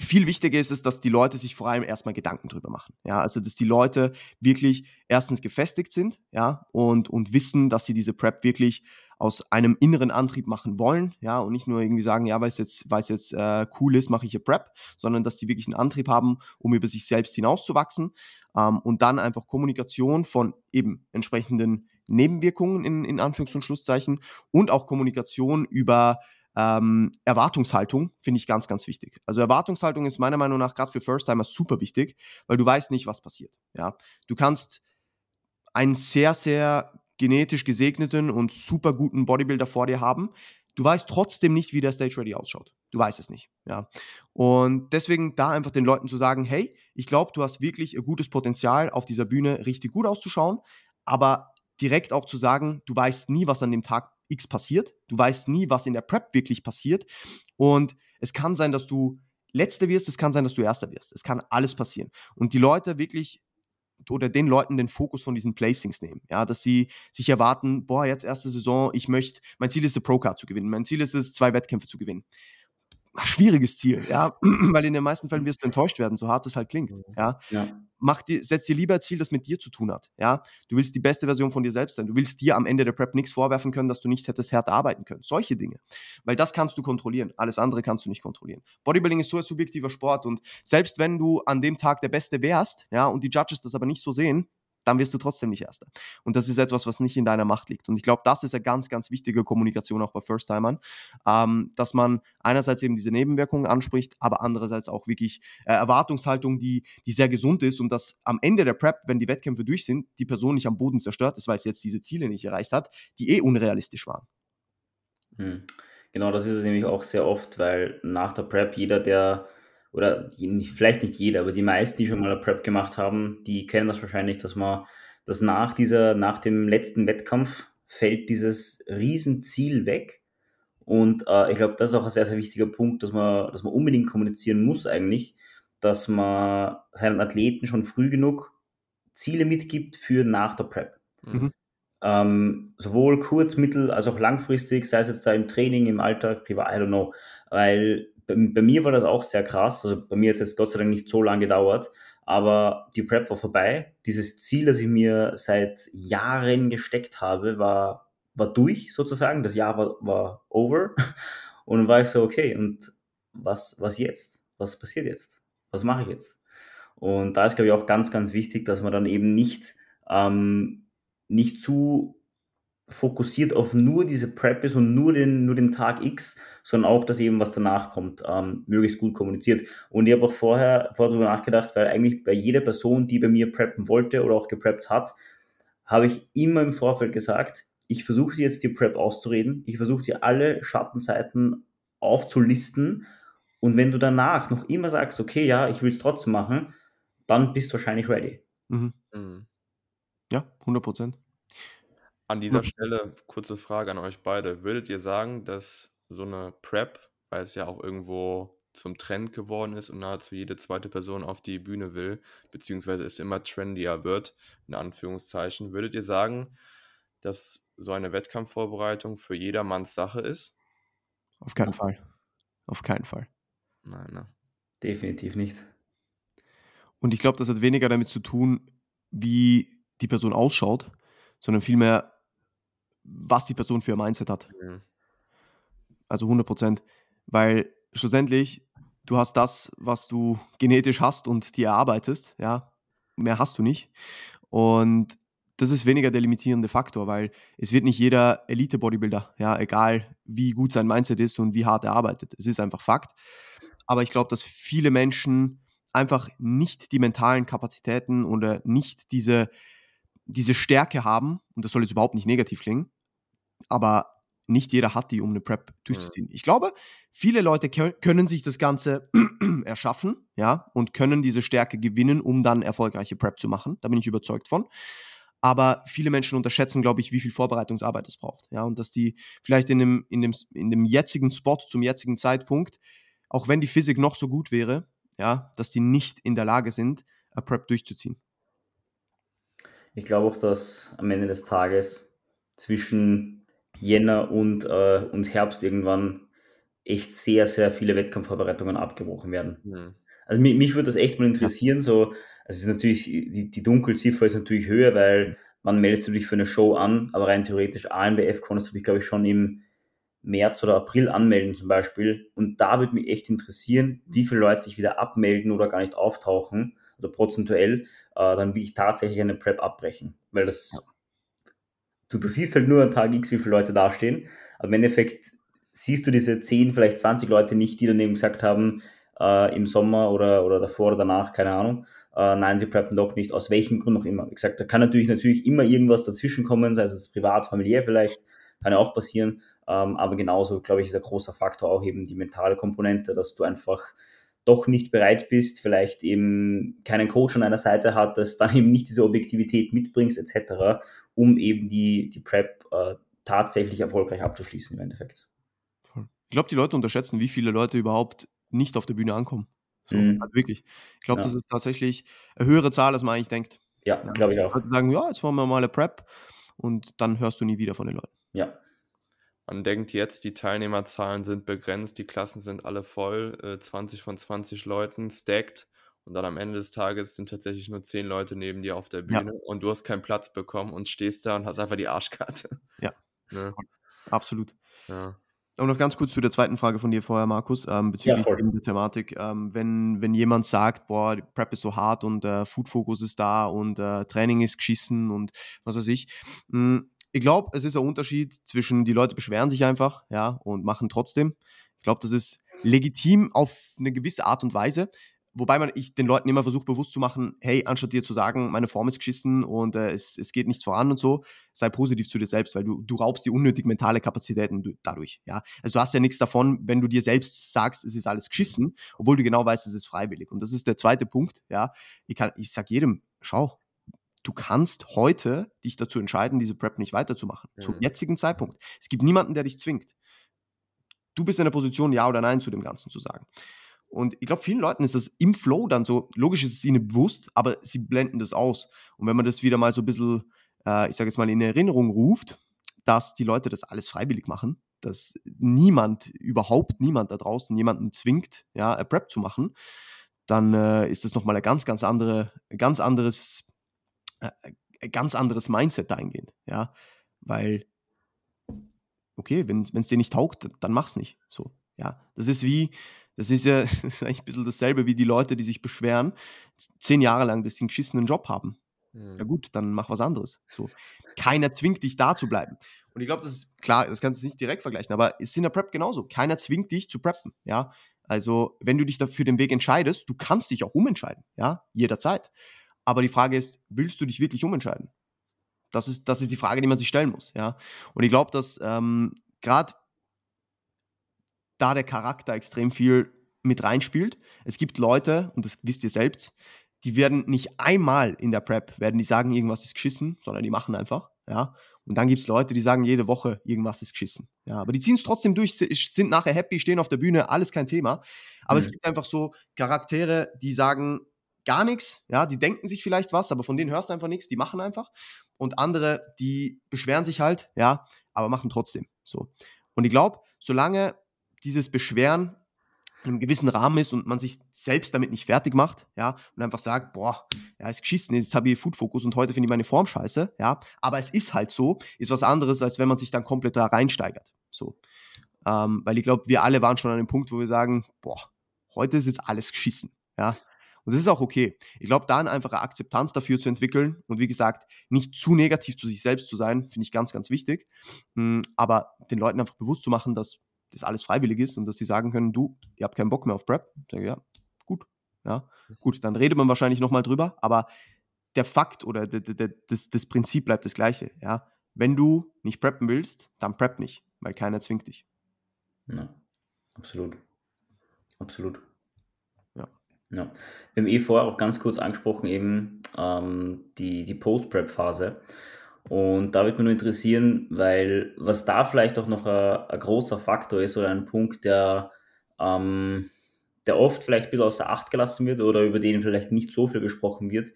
viel wichtiger ist es, dass die Leute sich vor allem erstmal Gedanken drüber machen. Ja, also dass die Leute wirklich erstens gefestigt sind, ja, und, und wissen, dass sie diese Prep wirklich aus einem inneren Antrieb machen wollen, ja, und nicht nur irgendwie sagen, ja, weil es jetzt, weil es jetzt äh, cool ist, mache ich eine Prep, sondern dass die wirklich einen Antrieb haben, um über sich selbst hinauszuwachsen ähm, und dann einfach Kommunikation von eben entsprechenden Nebenwirkungen in, in Anführungs- und Schlusszeichen und auch Kommunikation über ähm, Erwartungshaltung finde ich ganz, ganz wichtig. Also Erwartungshaltung ist meiner Meinung nach gerade für First-Timer super wichtig, weil du weißt nicht, was passiert. Ja? Du kannst einen sehr, sehr genetisch gesegneten und super guten Bodybuilder vor dir haben. Du weißt trotzdem nicht, wie der Stage Ready ausschaut. Du weißt es nicht. Ja. Und deswegen da einfach den Leuten zu sagen, hey, ich glaube, du hast wirklich ein gutes Potenzial, auf dieser Bühne richtig gut auszuschauen, aber direkt auch zu sagen, du weißt nie, was an dem Tag X passiert. Du weißt nie, was in der Prep wirklich passiert. Und es kann sein, dass du Letzter wirst, es kann sein, dass du Erster wirst. Es kann alles passieren. Und die Leute wirklich oder den Leuten den Fokus von diesen Placings nehmen. Ja, dass sie sich erwarten, boah, jetzt erste Saison, ich möchte, mein Ziel ist, eine Pro-Card zu gewinnen. Mein Ziel ist es, zwei Wettkämpfe zu gewinnen schwieriges Ziel, ja, weil in den meisten Fällen wirst du enttäuscht werden, so hart es halt klingt, ja. ja. Mach dir, setz dir lieber ein Ziel, das mit dir zu tun hat, ja. Du willst die beste Version von dir selbst sein. Du willst dir am Ende der Prep nichts vorwerfen können, dass du nicht hättest härter arbeiten können. Solche Dinge. Weil das kannst du kontrollieren. Alles andere kannst du nicht kontrollieren. Bodybuilding ist so ein subjektiver Sport und selbst wenn du an dem Tag der Beste wärst, ja, und die Judges das aber nicht so sehen, dann wirst du trotzdem nicht Erster. Und das ist etwas, was nicht in deiner Macht liegt. Und ich glaube, das ist eine ganz, ganz wichtige Kommunikation auch bei First-Timern, ähm, dass man einerseits eben diese Nebenwirkungen anspricht, aber andererseits auch wirklich äh, Erwartungshaltung, die, die sehr gesund ist und dass am Ende der Prep, wenn die Wettkämpfe durch sind, die Person nicht am Boden zerstört ist, weil sie jetzt diese Ziele nicht erreicht hat, die eh unrealistisch waren. Hm. Genau, das ist es nämlich auch sehr oft, weil nach der Prep jeder, der oder vielleicht nicht jeder, aber die meisten, die schon mal eine Prep gemacht haben, die kennen das wahrscheinlich, dass man, dass nach dieser, nach dem letzten Wettkampf fällt dieses Riesenziel weg. Und äh, ich glaube, das ist auch ein sehr, sehr wichtiger Punkt, dass man, dass man unbedingt kommunizieren muss eigentlich, dass man seinen Athleten schon früh genug Ziele mitgibt für nach der Prep. Mhm. Ähm, sowohl kurz-, mittel- als auch langfristig, sei es jetzt da im Training, im Alltag, privat, I don't know. Weil bei, bei mir war das auch sehr krass. Also bei mir hat es jetzt Gott sei Dank nicht so lange gedauert, aber die Prep war vorbei. Dieses Ziel, das ich mir seit Jahren gesteckt habe, war, war durch sozusagen. Das Jahr war, war over. Und dann war ich so, okay, und was, was jetzt? Was passiert jetzt? Was mache ich jetzt? Und da ist, glaube ich, auch ganz, ganz wichtig, dass man dann eben nicht, ähm, nicht zu fokussiert auf nur diese Prep ist und nur den, nur den Tag X, sondern auch das eben, was danach kommt, ähm, möglichst gut kommuniziert. Und ich habe auch vorher, vorher darüber nachgedacht, weil eigentlich bei jeder Person, die bei mir preppen wollte oder auch gepreppt hat, habe ich immer im Vorfeld gesagt, ich versuche dir jetzt die Prep auszureden, ich versuche dir alle Schattenseiten aufzulisten und wenn du danach noch immer sagst, okay, ja, ich will es trotzdem machen, dann bist du wahrscheinlich ready. Mhm. Mhm. Ja, 100 Prozent. An dieser Stelle kurze Frage an euch beide. Würdet ihr sagen, dass so eine Prep, weil es ja auch irgendwo zum Trend geworden ist und nahezu jede zweite Person auf die Bühne will, beziehungsweise es immer trendier wird, in Anführungszeichen, würdet ihr sagen, dass so eine Wettkampfvorbereitung für jedermanns Sache ist? Auf keinen Fall. Auf keinen Fall. Nein, ne? Definitiv nicht. Und ich glaube, das hat weniger damit zu tun, wie die Person ausschaut, sondern vielmehr, was die Person für ein Mindset hat. Mhm. Also 100 Prozent. Weil schlussendlich, du hast das, was du genetisch hast und dir erarbeitest, ja, mehr hast du nicht. Und das ist weniger der limitierende Faktor, weil es wird nicht jeder Elite-Bodybuilder, ja, egal wie gut sein Mindset ist und wie hart er arbeitet. Es ist einfach Fakt. Aber ich glaube, dass viele Menschen einfach nicht die mentalen Kapazitäten oder nicht diese, diese Stärke haben, und das soll jetzt überhaupt nicht negativ klingen, aber nicht jeder hat die, um eine Prep durchzuziehen. Mhm. Ich glaube, viele Leute können sich das Ganze erschaffen, ja, und können diese Stärke gewinnen, um dann erfolgreiche Prep zu machen. Da bin ich überzeugt von. Aber viele Menschen unterschätzen, glaube ich, wie viel Vorbereitungsarbeit es braucht. Ja, und dass die vielleicht in dem, in dem, in dem jetzigen Spot, zum jetzigen Zeitpunkt, auch wenn die Physik noch so gut wäre, ja, dass die nicht in der Lage sind, eine Prep durchzuziehen. Ich glaube auch, dass am Ende des Tages zwischen Jänner und, äh, und Herbst irgendwann echt sehr, sehr viele Wettkampfvorbereitungen abgebrochen werden. Mhm. Also mich, mich würde das echt mal interessieren, so, also es ist natürlich, die, die Dunkelziffer ist natürlich höher, weil man meldet sich für eine Show an, aber rein theoretisch ANBF konntest du dich, glaube ich, schon im März oder April anmelden zum Beispiel. Und da würde mich echt interessieren, wie viele Leute sich wieder abmelden oder gar nicht auftauchen, also prozentuell, äh, dann wie ich tatsächlich eine Prep abbrechen. Weil das, du, du siehst halt nur an Tag X, wie viele Leute dastehen, aber im Endeffekt siehst du diese 10, vielleicht 20 Leute nicht, die dann eben gesagt haben, äh, im Sommer oder, oder davor oder danach, keine Ahnung, äh, nein, sie preppen doch nicht, aus welchem Grund auch immer. Wie gesagt, da kann natürlich, natürlich immer irgendwas dazwischen kommen, sei es privat, familiär vielleicht, kann ja auch passieren, ähm, aber genauso, glaube ich, ist ein großer Faktor auch eben die mentale Komponente, dass du einfach doch nicht bereit bist, vielleicht eben keinen Coach an deiner Seite hattest, dann eben nicht diese Objektivität mitbringst, etc., um eben die, die Prep äh, tatsächlich erfolgreich abzuschließen im Endeffekt. Ich glaube, die Leute unterschätzen, wie viele Leute überhaupt nicht auf der Bühne ankommen. So, mhm. also wirklich. Ich glaube, ja. das ist tatsächlich eine höhere Zahl, als man eigentlich denkt. Ja, glaube ich auch. Leute sagen, ja, jetzt machen wir mal eine Prep und dann hörst du nie wieder von den Leuten. Ja. Man denkt jetzt, die Teilnehmerzahlen sind begrenzt, die Klassen sind alle voll, äh, 20 von 20 Leuten stacked und dann am Ende des Tages sind tatsächlich nur 10 Leute neben dir auf der Bühne ja. und du hast keinen Platz bekommen und stehst da und hast einfach die Arschkarte. Ja, ne? absolut. Ja. Und noch ganz kurz zu der zweiten Frage von dir vorher, Markus, ähm, bezüglich ja, der Thematik. Ähm, wenn, wenn jemand sagt, boah, die Prep ist so hart und äh, Food Focus ist da und äh, Training ist geschissen und was weiß ich. Mh, hm, ich glaube, es ist ein Unterschied zwischen, die Leute beschweren sich einfach, ja, und machen trotzdem. Ich glaube, das ist legitim auf eine gewisse Art und Weise. Wobei man ich den Leuten immer versuche bewusst zu machen, hey, anstatt dir zu sagen, meine Form ist geschissen und äh, es, es geht nichts voran und so, sei positiv zu dir selbst, weil du, du raubst die unnötig mentale Kapazitäten dadurch. Ja? Also du hast ja nichts davon, wenn du dir selbst sagst, es ist alles geschissen, obwohl du genau weißt, es ist freiwillig. Und das ist der zweite Punkt. Ja? Ich, kann, ich sag jedem, schau, du kannst heute dich dazu entscheiden, diese Prep nicht weiterzumachen. Mhm. Zum jetzigen Zeitpunkt. Es gibt niemanden, der dich zwingt. Du bist in der Position, Ja oder Nein zu dem Ganzen zu sagen. Und ich glaube, vielen Leuten ist das im Flow dann so, logisch ist es ihnen bewusst, aber sie blenden das aus. Und wenn man das wieder mal so ein bisschen äh, ich sage jetzt mal, in Erinnerung ruft, dass die Leute das alles freiwillig machen, dass niemand, überhaupt niemand da draußen jemanden zwingt, ja, eine Prep zu machen, dann äh, ist das nochmal ein ganz, ganz andere, ganz anderes, äh, ganz anderes Mindset dahingehend, ja, weil, okay, wenn es dir nicht taugt, dann mach's nicht, so, ja, das ist wie, das ist ja das ist eigentlich ein bisschen dasselbe wie die Leute, die sich beschweren, zehn Jahre lang, dass sie einen geschissenen Job haben. Mhm. Ja gut, dann mach was anderes. So. Keiner zwingt dich da zu bleiben. Und ich glaube, das ist klar, das kannst du nicht direkt vergleichen, aber es ist in der Prep genauso. Keiner zwingt dich zu preppen, ja. Also, wenn du dich dafür den Weg entscheidest, du kannst dich auch umentscheiden, ja, jederzeit. Aber die Frage ist, willst du dich wirklich umentscheiden? Das ist, das ist die Frage, die man sich stellen muss, ja. Und ich glaube, dass ähm, gerade da der Charakter extrem viel mit reinspielt. Es gibt Leute, und das wisst ihr selbst, die werden nicht einmal in der Prep, werden die sagen, irgendwas ist geschissen, sondern die machen einfach, ja. Und dann gibt es Leute, die sagen jede Woche, irgendwas ist geschissen. Ja, aber die ziehen es trotzdem durch, sind nachher happy, stehen auf der Bühne, alles kein Thema. Aber mhm. es gibt einfach so Charaktere, die sagen gar nichts, ja, die denken sich vielleicht was, aber von denen hörst du einfach nichts, die machen einfach. Und andere, die beschweren sich halt, ja, aber machen trotzdem. So. Und ich glaube, solange dieses Beschweren in einem gewissen Rahmen ist und man sich selbst damit nicht fertig macht, ja, und einfach sagt, boah, ja, ist geschissen, jetzt habe ich Food Focus und heute finde ich meine Form scheiße, ja, aber es ist halt so, ist was anderes, als wenn man sich dann komplett da reinsteigert, so. Ähm, weil ich glaube, wir alle waren schon an dem Punkt, wo wir sagen, boah, heute ist jetzt alles geschissen, ja. Und das ist auch okay. Ich glaube, da eine einfache Akzeptanz dafür zu entwickeln und wie gesagt, nicht zu negativ zu sich selbst zu sein, finde ich ganz, ganz wichtig. Hm, aber den Leuten einfach bewusst zu machen, dass das alles freiwillig ist und dass sie sagen können, du, ihr habt keinen Bock mehr auf Prep. Ich sage, ja, gut. Ja, gut, dann redet man wahrscheinlich nochmal drüber, aber der Fakt oder de, de, de, das, das Prinzip bleibt das gleiche. Ja? Wenn du nicht preppen willst, dann prep nicht, weil keiner zwingt dich. Ja, absolut. Absolut. Ja. Wir haben eh vorher auch ganz kurz angesprochen, eben ähm, die, die Post-Prep-Phase. Und da würde mich nur interessieren, weil was da vielleicht auch noch ein, ein großer Faktor ist oder ein Punkt, der, ähm, der oft vielleicht ein bisschen außer Acht gelassen wird oder über den vielleicht nicht so viel gesprochen wird,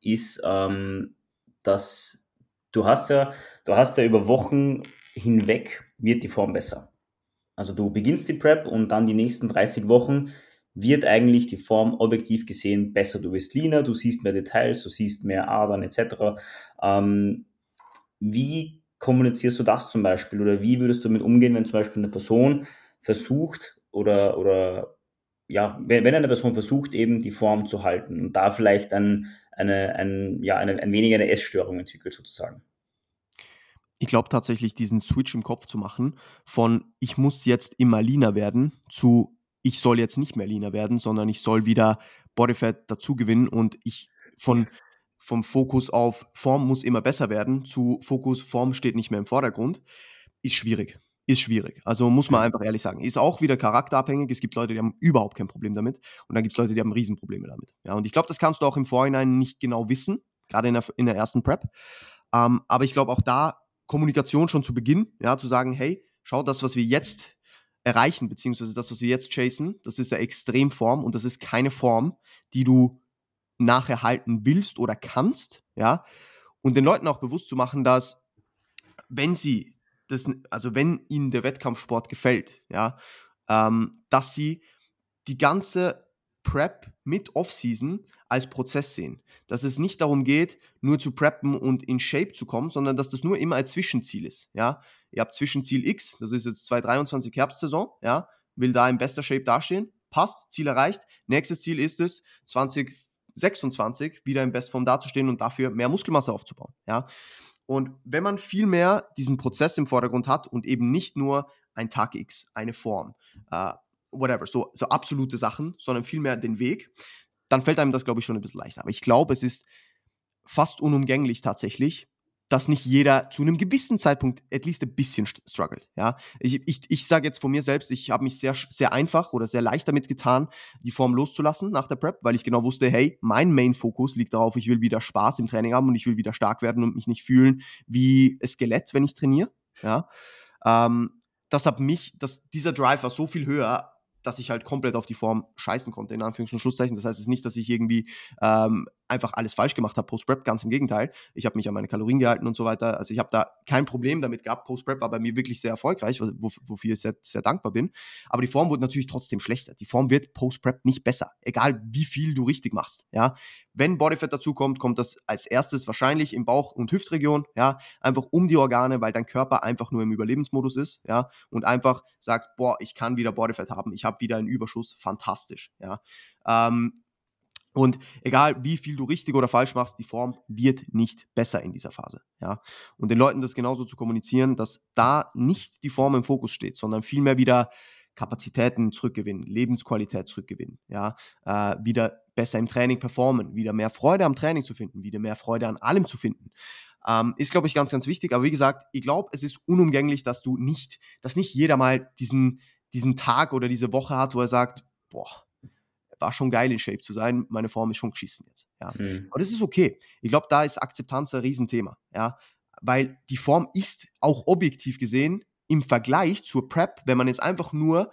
ist, ähm, dass du hast ja, du hast ja über Wochen hinweg wird die Form besser. Also du beginnst die Prep und dann die nächsten 30 Wochen wird eigentlich die Form objektiv gesehen besser. Du bist leaner, du siehst mehr Details, du siehst mehr Adern etc. Ähm, wie kommunizierst du das zum Beispiel? Oder wie würdest du damit umgehen, wenn zum Beispiel eine Person versucht oder, oder ja, wenn, wenn eine Person versucht, eben die Form zu halten und da vielleicht ein, eine, ein, ja, eine, ein wenig eine Essstörung entwickelt sozusagen? Ich glaube tatsächlich, diesen Switch im Kopf zu machen von ich muss jetzt immer leaner werden zu ich soll jetzt nicht mehr leaner werden, sondern ich soll wieder Bodyfat dazu gewinnen und ich von vom Fokus auf Form muss immer besser werden zu Fokus Form steht nicht mehr im Vordergrund, ist schwierig. Ist schwierig. Also muss man einfach ehrlich sagen. Ist auch wieder charakterabhängig. Es gibt Leute, die haben überhaupt kein Problem damit. Und dann gibt es Leute, die haben Riesenprobleme damit. Ja, und ich glaube, das kannst du auch im Vorhinein nicht genau wissen, gerade in der, in der ersten Prep. Ähm, aber ich glaube auch da Kommunikation schon zu Beginn, ja, zu sagen, hey, schau, das, was wir jetzt erreichen, beziehungsweise das, was wir jetzt chasen, das ist eine Extremform und das ist keine Form, die du nachher halten willst oder kannst, ja, und den Leuten auch bewusst zu machen, dass wenn sie das, also wenn ihnen der Wettkampfsport gefällt, ja, ähm, dass sie die ganze Prep mit Offseason als Prozess sehen. Dass es nicht darum geht, nur zu preppen und in Shape zu kommen, sondern dass das nur immer ein Zwischenziel ist. Ja? Ihr habt Zwischenziel X, das ist jetzt 2023 Herbstsaison, ja, will da in bester Shape dastehen, passt, Ziel erreicht. Nächstes Ziel ist es, 20 26 wieder in Bestform dazustehen und dafür mehr Muskelmasse aufzubauen. Ja? Und wenn man viel mehr diesen Prozess im Vordergrund hat und eben nicht nur ein Tag X, eine Form, uh, whatever, so, so absolute Sachen, sondern vielmehr den Weg, dann fällt einem das, glaube ich, schon ein bisschen leichter. Aber ich glaube, es ist fast unumgänglich tatsächlich, dass nicht jeder zu einem gewissen Zeitpunkt at least ein bisschen struggelt. Ja? Ich, ich, ich sage jetzt von mir selbst, ich habe mich sehr, sehr einfach oder sehr leicht damit getan, die Form loszulassen nach der Prep, weil ich genau wusste, hey, mein Main-Fokus liegt darauf, ich will wieder Spaß im Training haben und ich will wieder stark werden und mich nicht fühlen wie ein Skelett, wenn ich trainiere. Ja? Ähm, das hat mich, das, dieser Drive war so viel höher, dass ich halt komplett auf die Form scheißen konnte, in Anführungs- und Schlusszeichen. Das heißt es ist nicht, dass ich irgendwie ähm, einfach alles falsch gemacht habe Post-Prep, ganz im Gegenteil. Ich habe mich an meine Kalorien gehalten und so weiter. Also ich habe da kein Problem damit gehabt. Post-Prep war bei mir wirklich sehr erfolgreich, wofür ich sehr, sehr dankbar bin. Aber die Form wurde natürlich trotzdem schlechter. Die Form wird Post-Prep nicht besser, egal wie viel du richtig machst. Ja, wenn Bodyfat dazu kommt, kommt das als erstes wahrscheinlich im Bauch- und Hüftregion, ja, einfach um die Organe, weil dein Körper einfach nur im Überlebensmodus ist, ja, und einfach sagt, boah, ich kann wieder Bodyfat haben, ich habe wieder einen Überschuss, fantastisch, ja. Ähm, und egal wie viel du richtig oder falsch machst, die Form wird nicht besser in dieser Phase. Ja? Und den Leuten das genauso zu kommunizieren, dass da nicht die Form im Fokus steht, sondern vielmehr wieder Kapazitäten zurückgewinnen, Lebensqualität zurückgewinnen, ja, äh, wieder besser im Training performen, wieder mehr Freude am Training zu finden, wieder mehr Freude an allem zu finden. Ähm, ist, glaube ich, ganz, ganz wichtig. Aber wie gesagt, ich glaube, es ist unumgänglich, dass du nicht, dass nicht jeder mal diesen, diesen Tag oder diese Woche hat, wo er sagt, boah, war schon geil in Shape zu sein, meine Form ist schon geschissen jetzt. Ja. Mhm. Aber das ist okay. Ich glaube, da ist Akzeptanz ein Riesenthema. Ja. Weil die Form ist auch objektiv gesehen im Vergleich zur Prep, wenn man jetzt einfach nur,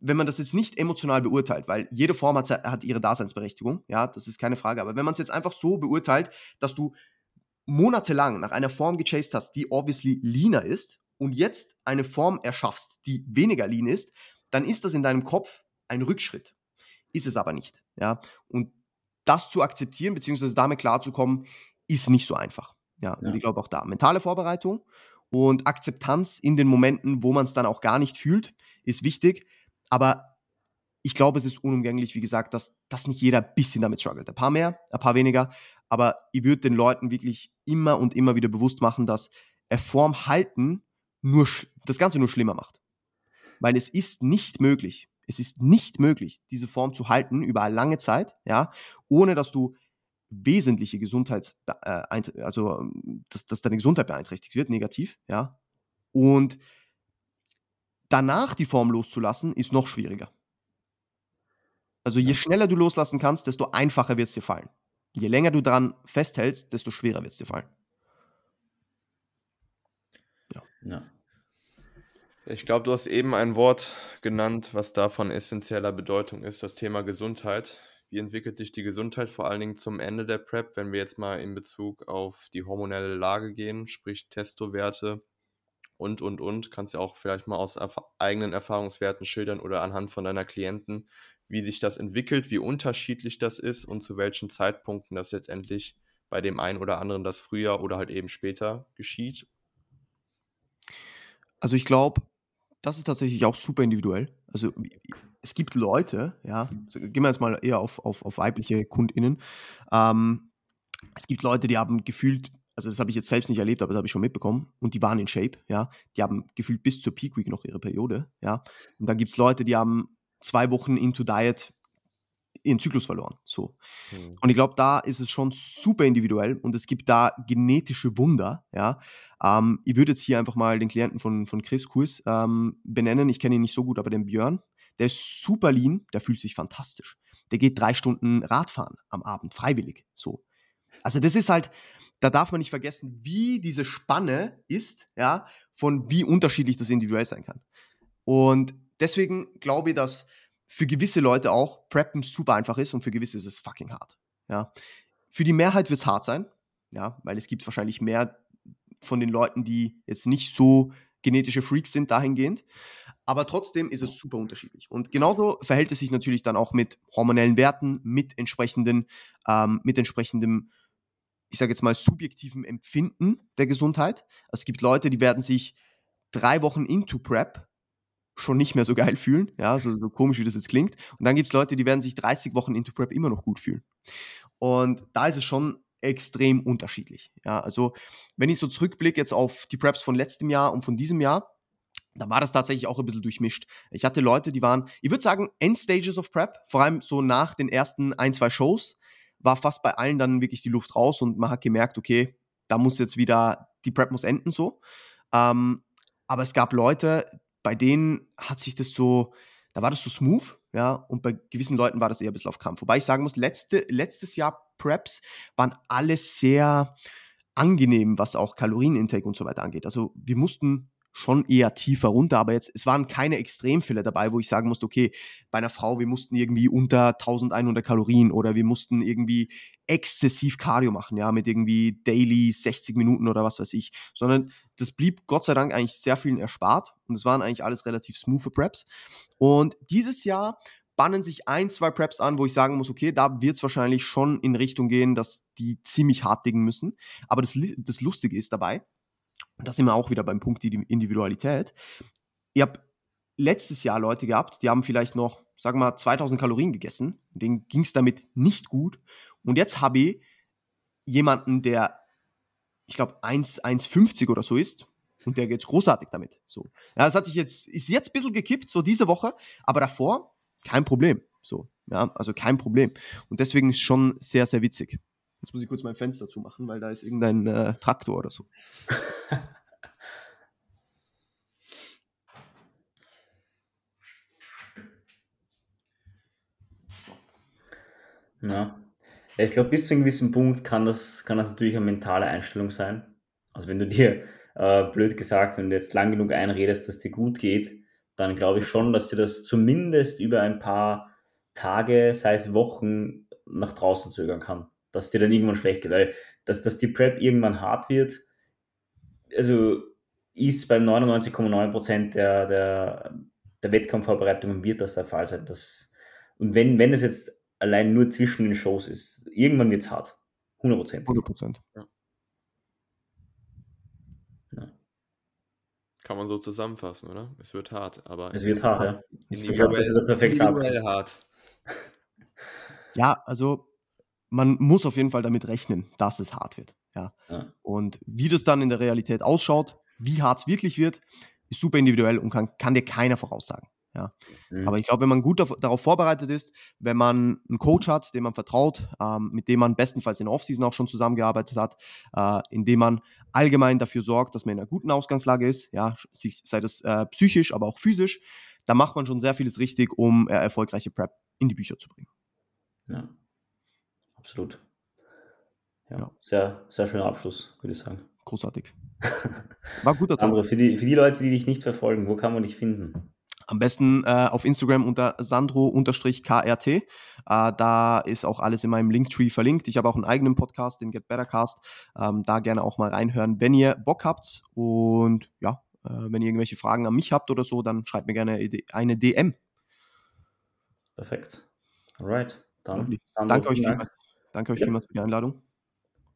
wenn man das jetzt nicht emotional beurteilt, weil jede Form hat, hat ihre Daseinsberechtigung, ja, das ist keine Frage, aber wenn man es jetzt einfach so beurteilt, dass du monatelang nach einer Form gechased hast, die obviously leaner ist und jetzt eine Form erschaffst, die weniger lean ist, dann ist das in deinem Kopf ein Rückschritt. Ist es aber nicht, ja. Und das zu akzeptieren, beziehungsweise damit klarzukommen, ist nicht so einfach. Ja, ja. und ich glaube auch da mentale Vorbereitung und Akzeptanz in den Momenten, wo man es dann auch gar nicht fühlt, ist wichtig. Aber ich glaube, es ist unumgänglich, wie gesagt, dass, dass nicht jeder ein bisschen damit struggelt. Ein paar mehr, ein paar weniger. Aber ich würde den Leuten wirklich immer und immer wieder bewusst machen, dass Form halten nur das Ganze nur schlimmer macht. Weil es ist nicht möglich, es ist nicht möglich, diese Form zu halten über eine lange Zeit, ja, ohne dass du wesentliche Gesundheits, äh, also ähm, dass, dass deine Gesundheit beeinträchtigt wird, negativ, ja. Und danach die Form loszulassen, ist noch schwieriger. Also je schneller du loslassen kannst, desto einfacher wird es dir fallen. Je länger du daran festhältst, desto schwerer wird es dir fallen. Ja. ja. Ich glaube, du hast eben ein Wort genannt, was da von essentieller Bedeutung ist, das Thema Gesundheit. Wie entwickelt sich die Gesundheit vor allen Dingen zum Ende der PrEP, wenn wir jetzt mal in Bezug auf die hormonelle Lage gehen, sprich Testowerte und, und, und? Kannst du auch vielleicht mal aus erf eigenen Erfahrungswerten schildern oder anhand von deiner Klienten, wie sich das entwickelt, wie unterschiedlich das ist und zu welchen Zeitpunkten das letztendlich bei dem einen oder anderen das früher oder halt eben später geschieht? Also ich glaube, das ist tatsächlich auch super individuell. Also es gibt Leute, ja, also gehen wir jetzt mal eher auf, auf, auf weibliche KundInnen. Ähm, es gibt Leute, die haben gefühlt, also das habe ich jetzt selbst nicht erlebt, aber das habe ich schon mitbekommen, und die waren in Shape, ja. Die haben gefühlt bis zur Peak Week noch ihre Periode, ja. Und dann gibt es Leute, die haben zwei Wochen into Diet ihren Zyklus verloren. So. Mhm. Und ich glaube, da ist es schon super individuell und es gibt da genetische Wunder. Ja. Ähm, ich würde jetzt hier einfach mal den Klienten von, von Chris Kurs ähm, benennen. Ich kenne ihn nicht so gut, aber den Björn. Der ist super lean, der fühlt sich fantastisch. Der geht drei Stunden Radfahren am Abend, freiwillig. So. Also, das ist halt, da darf man nicht vergessen, wie diese Spanne ist, ja, von wie unterschiedlich das individuell sein kann. Und deswegen glaube ich, dass für gewisse Leute auch Preppen super einfach ist und für gewisse ist es fucking hart. Ja. Für die Mehrheit wird es hart sein, ja, weil es gibt wahrscheinlich mehr von den Leuten, die jetzt nicht so genetische Freaks sind dahingehend. Aber trotzdem ist es super unterschiedlich. Und genauso verhält es sich natürlich dann auch mit hormonellen Werten, mit entsprechenden, ähm, mit entsprechendem, ich sage jetzt mal, subjektivem Empfinden der Gesundheit. Also es gibt Leute, die werden sich drei Wochen into Prep schon nicht mehr so geil fühlen, ja, so, so komisch wie das jetzt klingt. Und dann gibt es Leute, die werden sich 30 Wochen into Prep immer noch gut fühlen. Und da ist es schon extrem unterschiedlich. Ja, also wenn ich so zurückblicke jetzt auf die Preps von letztem Jahr und von diesem Jahr, da war das tatsächlich auch ein bisschen durchmischt. Ich hatte Leute, die waren, ich würde sagen, Endstages of Prep, vor allem so nach den ersten ein, zwei Shows, war fast bei allen dann wirklich die Luft raus und man hat gemerkt, okay, da muss jetzt wieder, die Prep muss enden so. Ähm, aber es gab Leute, bei denen hat sich das so, da war das so smooth, ja, und bei gewissen Leuten war das eher ein bisschen auf Krampf. Wobei ich sagen muss, letzte, letztes Jahr Preps waren alle sehr angenehm, was auch Kalorienintake und so weiter angeht. Also wir mussten schon eher tiefer runter, aber jetzt, es waren keine Extremfälle dabei, wo ich sagen musste, okay, bei einer Frau, wir mussten irgendwie unter 1100 Kalorien oder wir mussten irgendwie exzessiv Cardio machen, ja, mit irgendwie daily 60 Minuten oder was weiß ich, sondern das blieb Gott sei Dank eigentlich sehr vielen erspart und es waren eigentlich alles relativ smooth Preps. Und dieses Jahr bannen sich ein, zwei Preps an, wo ich sagen muss, okay, da wird es wahrscheinlich schon in Richtung gehen, dass die ziemlich hart dingen müssen. Aber das, das Lustige ist dabei, und da sind wir auch wieder beim Punkt Individualität. Ihr habt letztes Jahr Leute gehabt, die haben vielleicht noch, sagen wir mal, 2000 Kalorien gegessen. Denen ging es damit nicht gut. Und jetzt habe ich jemanden, der, ich glaube, 1,50 oder so ist. Und der geht großartig damit. So. Ja, das hat sich jetzt, ist jetzt ein bisschen gekippt, so diese Woche, aber davor kein Problem. So, ja, also kein Problem. Und deswegen ist schon sehr, sehr witzig. Jetzt muss ich kurz mein Fenster zumachen, weil da ist irgendein äh, Traktor oder so. Ja. Ich glaube, bis zu einem gewissen Punkt kann das, kann das natürlich eine mentale Einstellung sein. Also wenn du dir, äh, blöd gesagt, wenn du jetzt lang genug einredest, dass dir gut geht, dann glaube ich schon, dass dir das zumindest über ein paar Tage, sei es Wochen, nach draußen zögern kann dass dir dann irgendwann schlecht geht, weil dass, dass die Prep irgendwann hart wird, also ist bei 99,9% der, der, der Wettkampfvorbereitungen wird das der Fall sein. Dass, und wenn, wenn es jetzt allein nur zwischen den Shows ist, irgendwann wird es hart. 100%. 100%. Ja. Ja. Kann man so zusammenfassen, oder? Es wird hart, aber es wird hart, ja. Ich glaube, das ist der perfekte hart. Ja, also man muss auf jeden Fall damit rechnen, dass es hart wird. Ja. ja. Und wie das dann in der Realität ausschaut, wie hart es wirklich wird, ist super individuell und kann, kann dir keiner voraussagen. Ja. Mhm. Aber ich glaube, wenn man gut darauf vorbereitet ist, wenn man einen Coach hat, dem man vertraut, ähm, mit dem man bestenfalls in der Offseason auch schon zusammengearbeitet hat, äh, indem man allgemein dafür sorgt, dass man in einer guten Ausgangslage ist, ja, sei das äh, psychisch, aber auch physisch, da macht man schon sehr vieles richtig, um äh, erfolgreiche Prep in die Bücher zu bringen. Ja absolut. Ja, ja. Sehr, sehr schöner Abschluss, würde ich sagen. Großartig. War guter Tag. für die, für die Leute, die dich nicht verfolgen, wo kann man dich finden? Am besten äh, auf Instagram unter sandro-krt. Äh, da ist auch alles in meinem Linktree verlinkt. Ich habe auch einen eigenen Podcast, den Get Better Cast. Ähm, da gerne auch mal reinhören, wenn ihr Bock habt. Und ja, äh, wenn ihr irgendwelche Fragen an mich habt oder so, dann schreibt mir gerne eine DM. Perfekt. Alright. Dann, Danke euch vielmals. Danke euch ja. vielmals für die Einladung.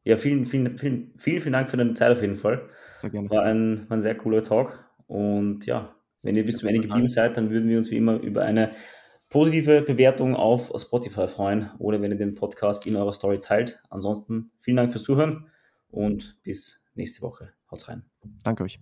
Ja, vielen, vielen, vielen, vielen, vielen Dank für deine Zeit auf jeden Fall. Sehr gerne. War ein, war ein sehr cooler Talk. Und ja, wenn ihr bis zum Ende geblieben seid, dann würden wir uns wie immer über eine positive Bewertung auf Spotify freuen oder wenn ihr den Podcast in eurer Story teilt. Ansonsten vielen Dank fürs Zuhören und bis nächste Woche. Haut rein. Danke euch.